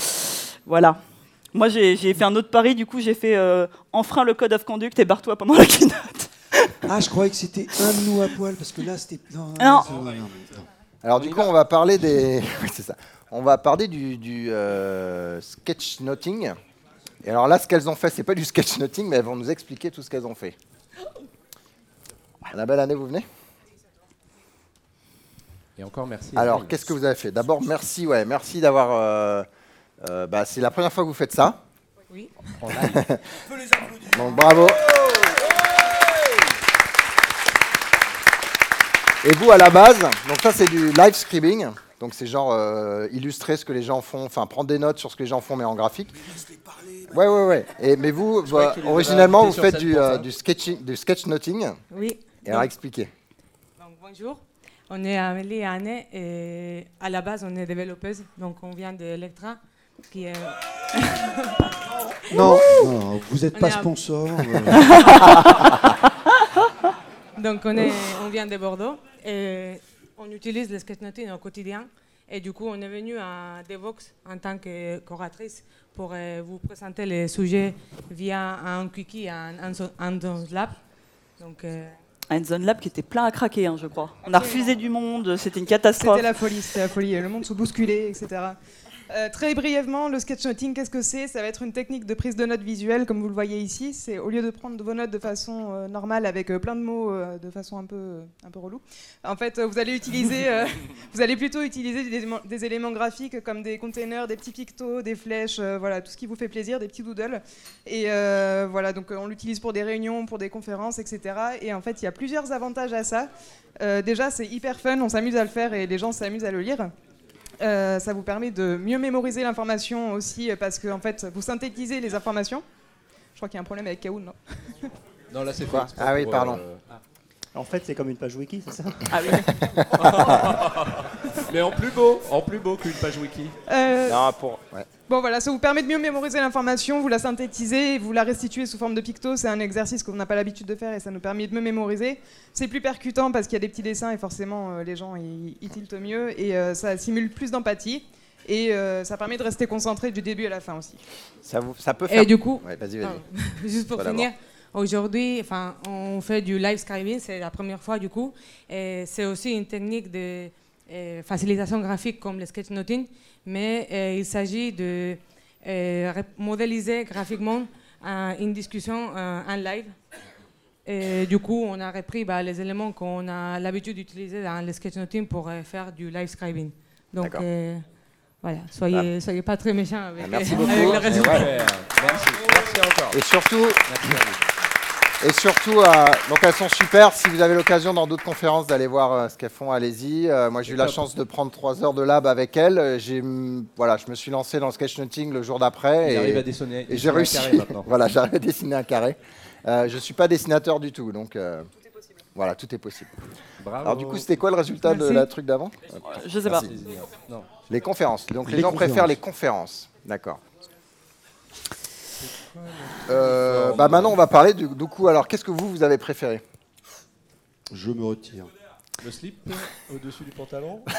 voilà. Moi, j'ai fait un autre pari, du coup, j'ai fait euh, enfreins le code of conduct et barre-toi pendant la keynote. *laughs* Ah, je croyais que c'était un de nous à poil, parce que là, c'était... Non. Alors du coup, on va parler des. *laughs* Oui, c'est ça. On va parler du, du, euh, sketchnoting. Et alors là, ce qu'elles ont fait, c'est pas du sketchnoting, mais elles vont nous expliquer tout ce qu'elles ont fait. La belle année, vous venez? Et encore merci. Alors, qu'est-ce que vous avez fait? D'abord, merci, ouais, merci d'avoir. euh, euh, bah, c'est la première fois que vous faites ça. Oui. *laughs* Donc bravo. Et vous à la base, donc ça c'est du live scribing, donc c'est genre euh, illustrer ce que les gens font, enfin prendre des notes sur ce que les gens font mais en graphique. Ouais ouais ouais. Et mais vous, bah, les originalement vous faites du, euh, du sketching, du sketchnoting. Oui. Et alors expliquez. donc, bonjour. On est Amélie et Anne et à la base on est développeuse, donc on vient d'Electra qui est Non, non, vous n'êtes pas à- sponsor. euh, *laughs* *laughs* donc on est on vient de Bordeaux et on utilise le sketchnoting au quotidien et du coup on est venu à Devox en tant que choratrice pour euh, vous présenter les sujets via un quickie, un, un, un lab. Donc euh, Un Zone Lab qui était plein à craquer, hein, je crois. On a refusé du monde, c'était une catastrophe. C'était la folie, c'était la folie. Le monde se bousculait, etc. Euh, très brièvement, le sketchnoting, qu'est-ce que c'est? Ça va être une technique de prise de notes visuelle, comme vous le voyez ici. C'est au lieu de prendre vos notes de façon euh, normale avec euh, plein de mots de façon un peu, un peu relou. En fait, vous allez utiliser, *laughs* vous allez plutôt utiliser des, éléments- des éléments graphiques comme des containers, des petits pictos, des flèches, voilà, tout ce qui vous fait plaisir, des petits doodles. Et voilà, donc on l'utilise pour des réunions, pour des conférences, etc. Et en fait, il y a plusieurs avantages à ça. Déjà, c'est hyper fun, on s'amuse à le faire et les gens s'amusent à le lire. Euh, ça vous permet de mieux mémoriser l'information aussi euh, parce que en fait, vous synthétisez les informations. Je crois qu'il y a un problème avec Kaoun, non *laughs* Non, là c'est Quoi Ah oui, pardon. En fait, c'est comme une page wiki, c'est ça? Ah oui. *laughs* *laughs* Mais en plus beau, en plus beau qu'une page wiki. Euh, Non, pour. ouais. Bon voilà, ça vous permet de mieux mémoriser l'information, vous la synthétisez et vous la restituez sous forme de picto. C'est un exercice qu'on n'a pas l'habitude de faire et ça nous permet de mieux mémoriser. C'est plus percutant parce qu'il y a des petits dessins et forcément euh, les gens ils, tiltent mieux et euh, ça simule plus d'empathie et euh, ça permet de rester concentré du début à la fin aussi. Ça, vous, ça peut faire. et du coup, Ouais, vas-y, vas-y. Pardon. *laughs* Juste pour finir, aujourd'hui, enfin, on fait du live scribing, c'est la première fois du coup. Et c'est aussi une technique de facilitation graphique comme le sketchnoting, mais euh, il s'agit de euh, modéliser graphiquement euh, une discussion euh, en live. Et du coup, on a repris bah, les éléments qu'on a l'habitude d'utiliser dans le sketchnoting pour euh, faire du live scribing. Donc, euh, voilà, soyez, soyez pas très méchants avec, Ah, merci avec beaucoup. le Et résultat. ouais. Merci, merci encore. Et surtout, Merci à vous. Et surtout, euh, donc elles sont super. Si vous avez l'occasion dans d'autres conférences d'aller voir euh, ce qu'elles font, allez-y. Euh, moi, j'ai eu la chance de prendre trois heures de lab avec elles. J'ai, mm, voilà, je me suis lancé dans le sketchnoting le jour d'après. Et, arrive à dessiner, et j'ai un réussi. carré maintenant. *laughs* voilà, j'arrive à dessiner un carré. Euh, je suis pas dessinateur du tout, donc euh, voilà, tout est possible. Bravo. Alors du coup, c'était quoi le résultat de la truc d'avant? Je sais pas. Merci. Les conférences. Donc les, Les gens conférences. préfèrent les conférences. D'accord. Euh, bah maintenant, on va parler du, du coup. Alors, qu'est-ce que vous vous avez préféré? Je me retire. Le slip au-dessus du pantalon? *laughs*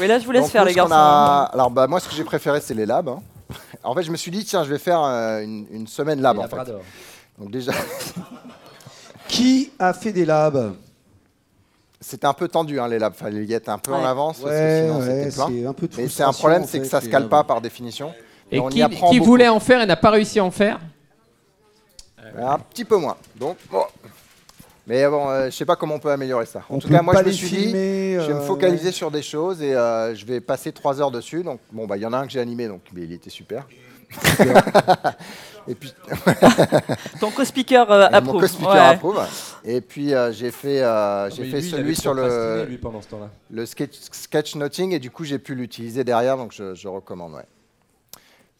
Oui, là, je vous laisse Donc, faire, nous, les garçons. a- Alors, bah, moi, ce que j'ai préféré, c'est les labs. hein. En fait, je me suis dit, tiens, je vais faire euh, une, une semaine lab. En fait. Donc, déjà, *laughs* Qui a fait des labs? C'était un peu tendu, hein, les labs. Fallait y être un peu en Ouais. avance, parce que Ouais, sinon, ouais, c'était plein. un peu de Mais c'est un problème, en c'est que ça se les cale pas par définition. Et on y qui, apprend qui beaucoup. voulait en faire et n'a pas réussi à en faire Un petit peu moins. Donc, bon. Mais bon, euh, je sais pas comment on peut améliorer ça. En On tout peut cas, moi, pas je me les suis filmer, dit, je vais me euh, focaliser ouais. sur des choses et euh, je vais passer trois heures dessus. Donc, bon, bah, il y en a un que j'ai animé, donc, mais il était super. *laughs* et puis, *laughs* Ton co-speaker euh, mon approuve. co-speaker Ouais. approuve. Et puis, euh, j'ai fait, euh, Ah, j'ai fait celui sur le, lui, pendant ce temps-là. le sketch, sketchnoting et du coup, j'ai pu l'utiliser derrière, donc je, je recommande. Ouais.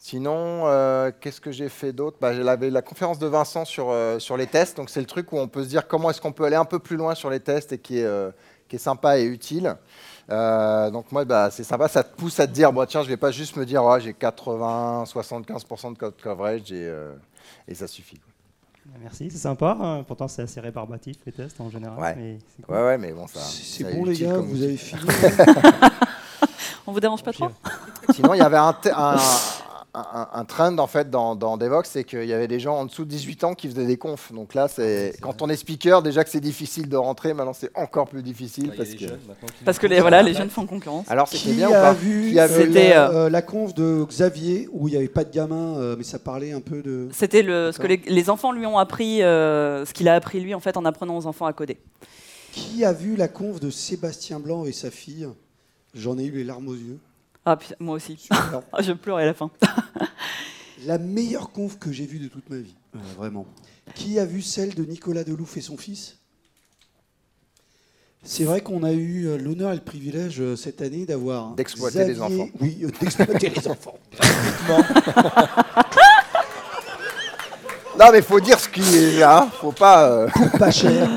Sinon, euh, qu'est-ce que j'ai fait d'autre? Bah, J'avais la conférence de Vincent sur, euh, sur les tests. Donc, c'est le truc où on peut se dire comment est-ce qu'on peut aller un peu plus loin sur les tests et qui est, euh, qui est sympa et utile. Euh, donc, moi, bah, c'est sympa. Ça te pousse à te dire bah, tiens, je vais pas juste me dire ouais, j'ai 80, 75% de code coverage et, euh, et ça suffit. quoi. Merci, c'est sympa. hein. Pourtant, c'est assez rébarbatif les tests en général. Ouais. mais c'est cool. Ouais, ouais, mais bon, ça. C'est bon, les gars, comme vous avez fini *laughs* On vous dérange pas trop? Sinon, il y avait un, un- un trend en fait dans, dans Devox, c'est qu'il y avait des gens en dessous de 18 ans qui faisaient des confs. Donc là, c'est quand on est speaker, déjà que c'est difficile de rentrer, maintenant c'est encore plus difficile Bah, il y a parce que. Parce les, voilà, jeunes font concurrence. Alors c'était Qui bien ou a pas vu Qui a vu la, euh, euh, la conf de Xavier où il n'y avait pas de gamin, euh, mais ça parlait un peu de. C'était le, ce que les, les enfants lui ont appris, euh, ce qu'il a appris lui en fait en apprenant aux enfants à coder. Qui a vu la conf de Sébastien Blanc et sa fille? J'en ai eu les larmes aux yeux. Ah, putain, moi aussi. *laughs* Ah, je pleurais à la fin. *laughs* la meilleure conf que j'ai vue de toute ma vie, euh, vraiment. Qui a vu celle de Nicolas Delouf et son fils? C'est vrai qu'on a eu euh, l'honneur et le privilège euh, cette année d'avoir D'exploiter les enfants. Oui, euh, d'exploiter les enfants. *laughs* Non, mais faut dire ce qui est là. Faut pas. euh, pas cher.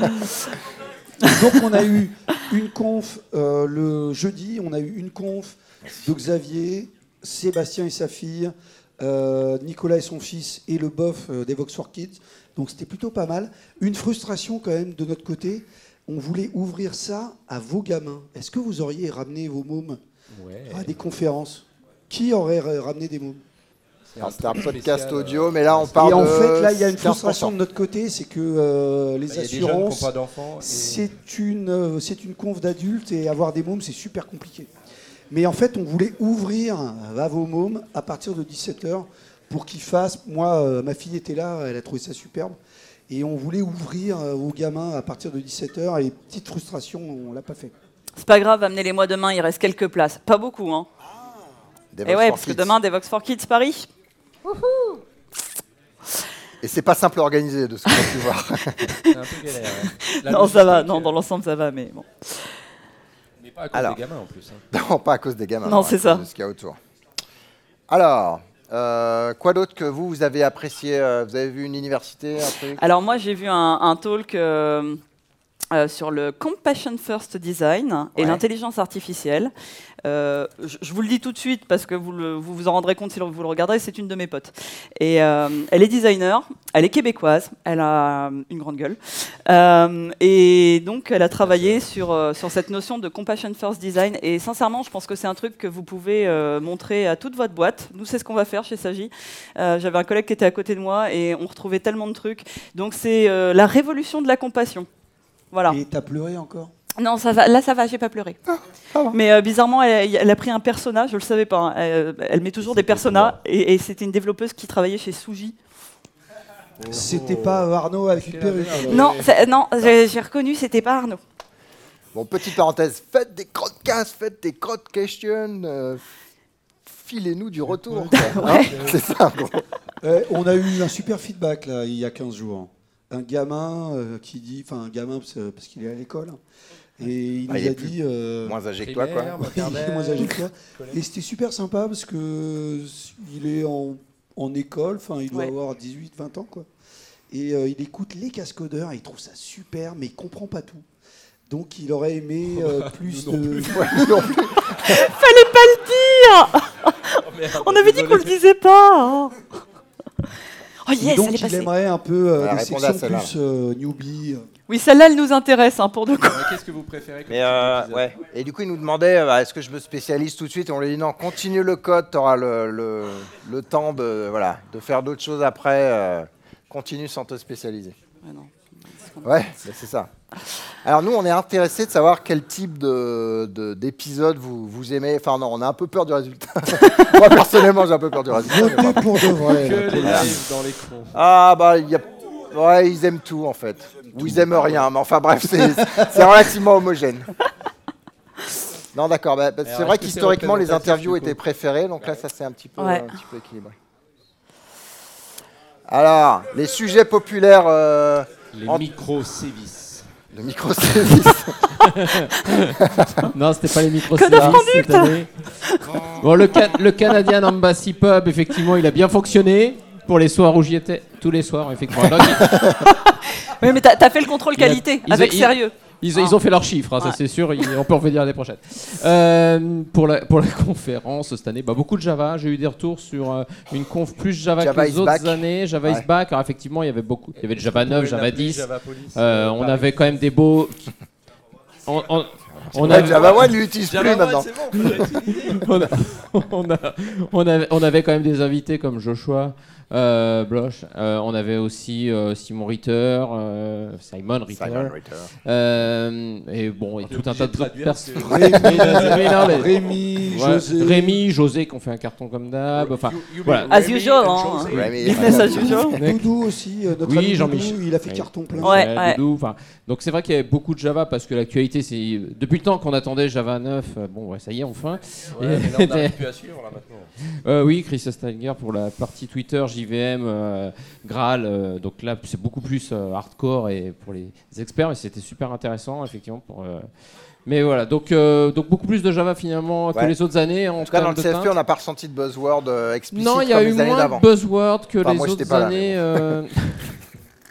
Donc on a eu une conf euh, le jeudi, on a eu une conf de Xavier, Sébastien et sa fille, euh, Nicolas et son fils et le bof euh, des Vox for Kids. Donc c'était plutôt pas mal. Une frustration quand même de notre côté. On voulait ouvrir ça à vos gamins. Est-ce que vous auriez ramené vos mômes Ouais. à des conférences? Qui aurait ra- ramené des mômes? C'est un podcast spécial, audio, mais là on parle Et en de fait, là, il y a une 15%. frustration de notre côté, c'est que euh, les Bah, assurances, et- c'est une, euh, c'est une conf d'adultes et avoir des mômes, c'est super compliqué. Mais en fait, on voulait ouvrir à vos mômes à partir de 17h pour qu'ils fassent. Moi, euh, ma fille était là, elle a trouvé ça superbe. Et on voulait ouvrir euh, aux gamins à partir de 17h. Et petite frustration, on l'a pas fait. C'est pas grave, amenez-les-moi demain, il reste quelques places. Pas beaucoup, hein. Des Et ouais, parce que demain, des Vox for Kids Paris. Et c'est pas simple à organiser de ce qu'on a pu voir. *laughs* C'est un peu galère. ouais. Non, ça va, non, dans l'ensemble, ça va, mais bon. Pas à cause Alors. des gamins en plus. hein. *laughs* non, pas à cause des gamins. Non, à c'est cause ça. De ce qu'il y a autour. Alors, euh, quoi d'autre que vous, vous avez apprécié euh, Vous avez vu une université, un truc? Alors moi, j'ai vu un, un talk euh, euh, sur le Compassion First Design et Ouais. l'intelligence artificielle. Euh, je, je vous le dis tout de suite parce que vous, le- vous vous en rendrez compte si vous le regarderez, c'est une de mes potes. Et euh, elle est designer, elle est québécoise, elle a une grande gueule. Et donc, elle a travaillé sur, sur cette notion de Compassion First Design. Et sincèrement, je pense que c'est un truc que vous pouvez montrer à toute votre boîte. Nous, c'est ce qu'on va faire chez Sagi. J'avais un collègue qui était à côté de moi et on retrouvait tellement de trucs. Donc, c'est la révolution de la compassion. Voilà. Et t'as pleuré encore? Non, ça va. Là, ça va. J'ai pas pleuré. Mais euh, bizarrement, elle, elle a pris un persona. Je le savais pas. hein. Elle, elle met toujours des personas. Et, et c'était une développeuse qui travaillait chez Suji. C'était pas euh, Arnaud avec une perruque. Non, c'est- non, j'ai reconnu. C'était pas Arnaud. Bon, petite parenthèse, faites des podcasts, faites des crowd questions, euh, filez-nous du retour. Hein *laughs* c'est ça. Euh, on a eu un super feedback là, il y a 15 jours. Un gamin euh, qui dit, enfin un gamin parce, parce qu'il est à l'école, et il Ah, nous il a plus dit, euh, Moins âgé que toi, quoi. *laughs* Moins âgé que toi. Et c'était super sympa parce que il est en, en école, enfin il doit Ouais. avoir 18-20 ans quoi. Et euh, il écoute les cascodeurs, et il trouve ça super, mais il comprend pas tout. Donc il aurait aimé euh, *laughs* plus de. *laughs* Fallait pas le dire. Oh, merde, On avait dit qu'on le disait pas. hein. Oh yes, donc elle est il passée. aimerait un peu euh, des sections plus euh, newbie. Oui, celle-là, elle nous intéresse hein, pour de. Ouais, Qu'est-ce que vous préférez comme Mais euh, ouais. Et du coup, il nous demandait euh, est-ce que je me spécialise tout de suite? Et on lui dit non, continue le code, tu auras le, le, le temps de, voilà, de faire d'autres choses après. euh, continue sans te spécialiser. Ouais, non. Ouais, bah, c'est ça. Alors nous, on est intéressé de savoir quel type de, de- d'épisode vous, vous aimez. Enfin non, on a un peu peur du résultat. *laughs* Moi personnellement, j'ai un peu peur du résultat. Votez pour de vrai. Que les lives dans l'écran. Ah bah il y a, Ouais, ils aiment tout en fait. Ou ils aiment rien, mais enfin bref, c'est c'est relativement homogène. Non, d'accord. bah, bah, c'est vrai qu'historiquement, les interviews étaient préférées, donc là, ça c'est un petit peu, Ouais. un petit peu équilibré. Alors, les sujets populaires. euh, Les en- micro-sévices. Le micro-service. *laughs* non, c'était pas les micro Code of cette année. Bon, le, Ca- le Canadian Embassy Pub, effectivement, il a bien fonctionné. Pour les soirs où j'y étais, tous les soirs, effectivement. *laughs* Oui, mais t'as as fait le contrôle a- qualité, avec sérieux. Ils, ils ont fait leurs chiffres, hein, ça c'est sûr, ils- on peut en revenir l'année prochaine. Euh, pour, la, pour la *laughs* conférence cette année, bah, beaucoup de Java. J'ai eu des retours sur euh, une conf plus Java, Java que les autres back. années. Java Ouais. is back. Alors effectivement, il y avait beaucoup. Il y avait le Java 9, pouvez Java l'appeler 10. Java Police, Euh, euh, on avait quand même des beaux. On, on- on Java One, il l'utilise plus Java maintenant. *laughs* On avait quand même des invités comme Joshua euh, Bloch. Euh, on avait aussi euh, Simon Ritter, euh, Simon Ritter. Simon Ritter. Euh, et bon, et tout un tas de personnes. *laughs* Rémi, José. Rémi, José qui ont fait un carton comme d'hab. Enfin, voilà. As usual, and hein. Business as usual. Doudou aussi, euh, notre Oui, ami Jean-Michel. Doudou, il a fait carton plein. Ouais, Ouais. Doudou, donc c'est vrai qu'il y avait beaucoup de Java parce que l'actualité, c'est depuis le temps qu'on attendait Java 9. euh, bon, ouais, ça y est, enfin. Ouais, mais là, on n'arrive plus à suivre là maintenant. Euh, oui, Chris Steiger pour la partie Twitter, JVM, euh, Graal. euh, donc là, c'est beaucoup plus euh, hardcore et pour les experts, mais c'était super intéressant, effectivement. Pour, euh, mais voilà, donc, donc beaucoup plus de Java finalement que les autres années. En, En tout cas, dans le CFP, teinte. on n'a pas ressenti de buzzword explicite Non, il y a eu moins de buzzwords que Enfin, les moi, autres années. *laughs*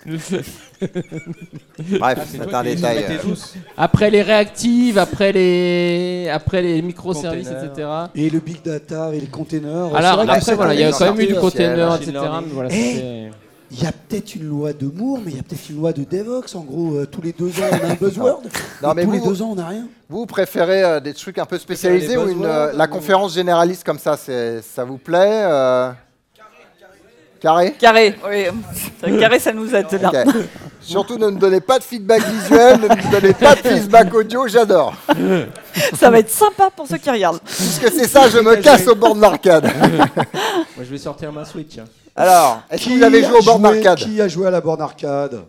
*laughs* *laughs* Bref, Ah, c'est un détail. euh, après les réactives, après les, après les microservices, etc. Et le big data et les containers. Alors après, voilà, il y a quand même eu du container, etc. learning. mais voilà, Eh, c'était- Il y a peut-être une loi de Moore, mais il y a peut-être une loi de Devox. En gros, euh, tous les deux ans, on a un *laughs* buzzword. Non, mais tous les deux ans, on n'a rien. Vous préférez euh, des trucs un peu spécialisés ou une, euh, la ou- conférence généraliste comme ça, ça vous plaît euh, Carré Carré, oui. Carré, ça nous aide. *laughs* Surtout ne nous donnez pas de feedback visuel, ne nous donnez pas de feedback audio, j'adore. Ça va être sympa pour ceux qui regardent. Puisque c'est ça, je me casse au bord de l'arcade. Moi, je vais sortir ma Switch. hein. Alors, est-ce que Qui vous avez joué au bord d'arcade Qui a joué à la borne arcade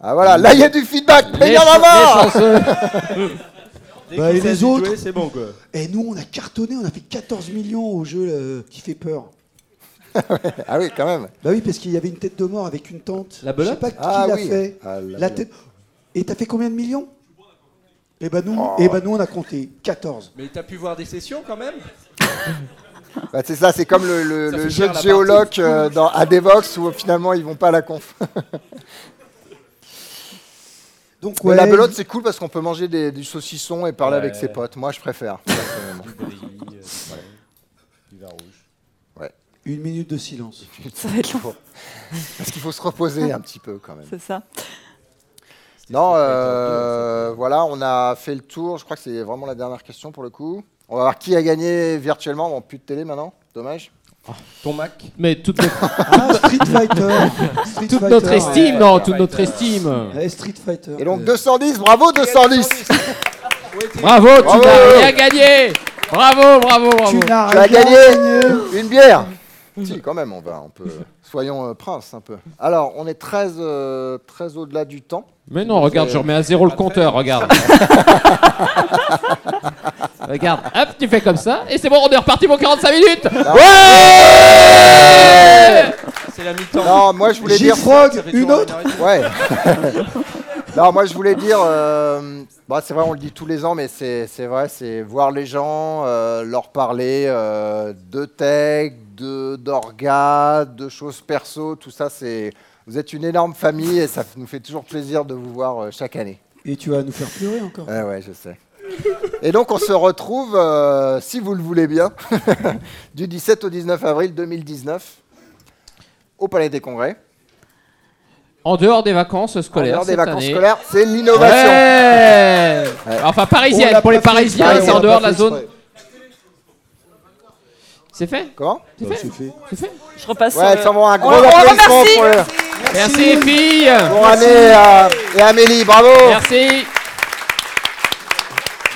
Ah voilà, là il y a du feedback, mais il y en a *laughs* Bah, et les autres jouer, C'est bon quoi. Et nous, on a cartonné, on a fait 14 millions au jeu euh, qui fait peur. Ah oui, quand même. Bah oui, parce qu'il y avait une tête de mort avec une tente. La Je sais belote pas qui Ah l'a oui. fait. Ah, la La belote. tête. Et t'as fait combien de millions? Eh ben nous, Oh. eh ben nous, on a compté 14. Mais t'as pu voir des sessions quand même? Bah, c'est ça, c'est comme le, jeu de la géologue euh, dans, à Devox où finalement ils vont pas à la conf. *laughs* Donc ouais. la belote c'est cool parce qu'on peut manger des, du saucisson et parler Ouais. avec ses potes. Moi je préfère. personnellement. Du brie, euh, ouais. du vin rouge. Une minute de silence. Ça va être long, Parce qu'il faut se reposer un petit peu quand même. c'est ça. Non, euh, voilà, on a fait le tour. Je crois que c'est vraiment la dernière question pour le coup. On va voir qui a gagné virtuellement. Bon, plus de télé maintenant. Dommage. Ton Mac *laughs* Mais toute, notre- Ah, *laughs* Street Fighter. Street toute Fighter. notre estime, ouais, non, ouais, toute notre estime. Ouais, Street Fighter. Et donc Euh, 210, bravo 210 Bravo, tu Bravo. n'as rien gagné. Bravo, bravo, bravo. Tu n'as Tu as rien gagné gagné. une bière. *laughs* si, quand même, on va, on peut. *laughs* Soyons euh, prince un peu. Alors, on est très, euh, très au-delà du temps. Mais non, regarde, je remets à zéro le compteur, regarde. *laughs* regarde, hop, tu fais comme ça, et c'est bon, on est reparti pour 45 minutes Ouais C'est la mi-temps. Non, moi je voulais dire. Ça fait une autre. Ouais. Non, moi je voulais dire. euh, bah, c'est vrai, on le dit tous les ans, mais c'est vrai, c'est voir les gens, euh, leur parler euh, de tech, de d'orga, de choses perso, tout ça. C'est vous êtes une énorme famille et ça nous fait toujours plaisir de vous voir chaque année. Et tu vas nous faire pleurer encore. Ouais, ouais, je sais. Et donc on se retrouve, euh, si vous le voulez bien, *laughs* du 17 au 19 avril 2019 au Palais des Congrès. En dehors des vacances En scolaires. dehors des cette vacances année. scolaires, c'est l'innovation. Ouais Ouais. Enfin, parisienne, pour les parisiens, c'est en dehors de la zone. exprès. C'est fait? Comment? C'est fait? C'est fait. Fait? Je repasse Ouais, ça va un gros applaudissement remercie. pour, le- Merci les filles pour Anne et, euh, et Amélie, bravo Merci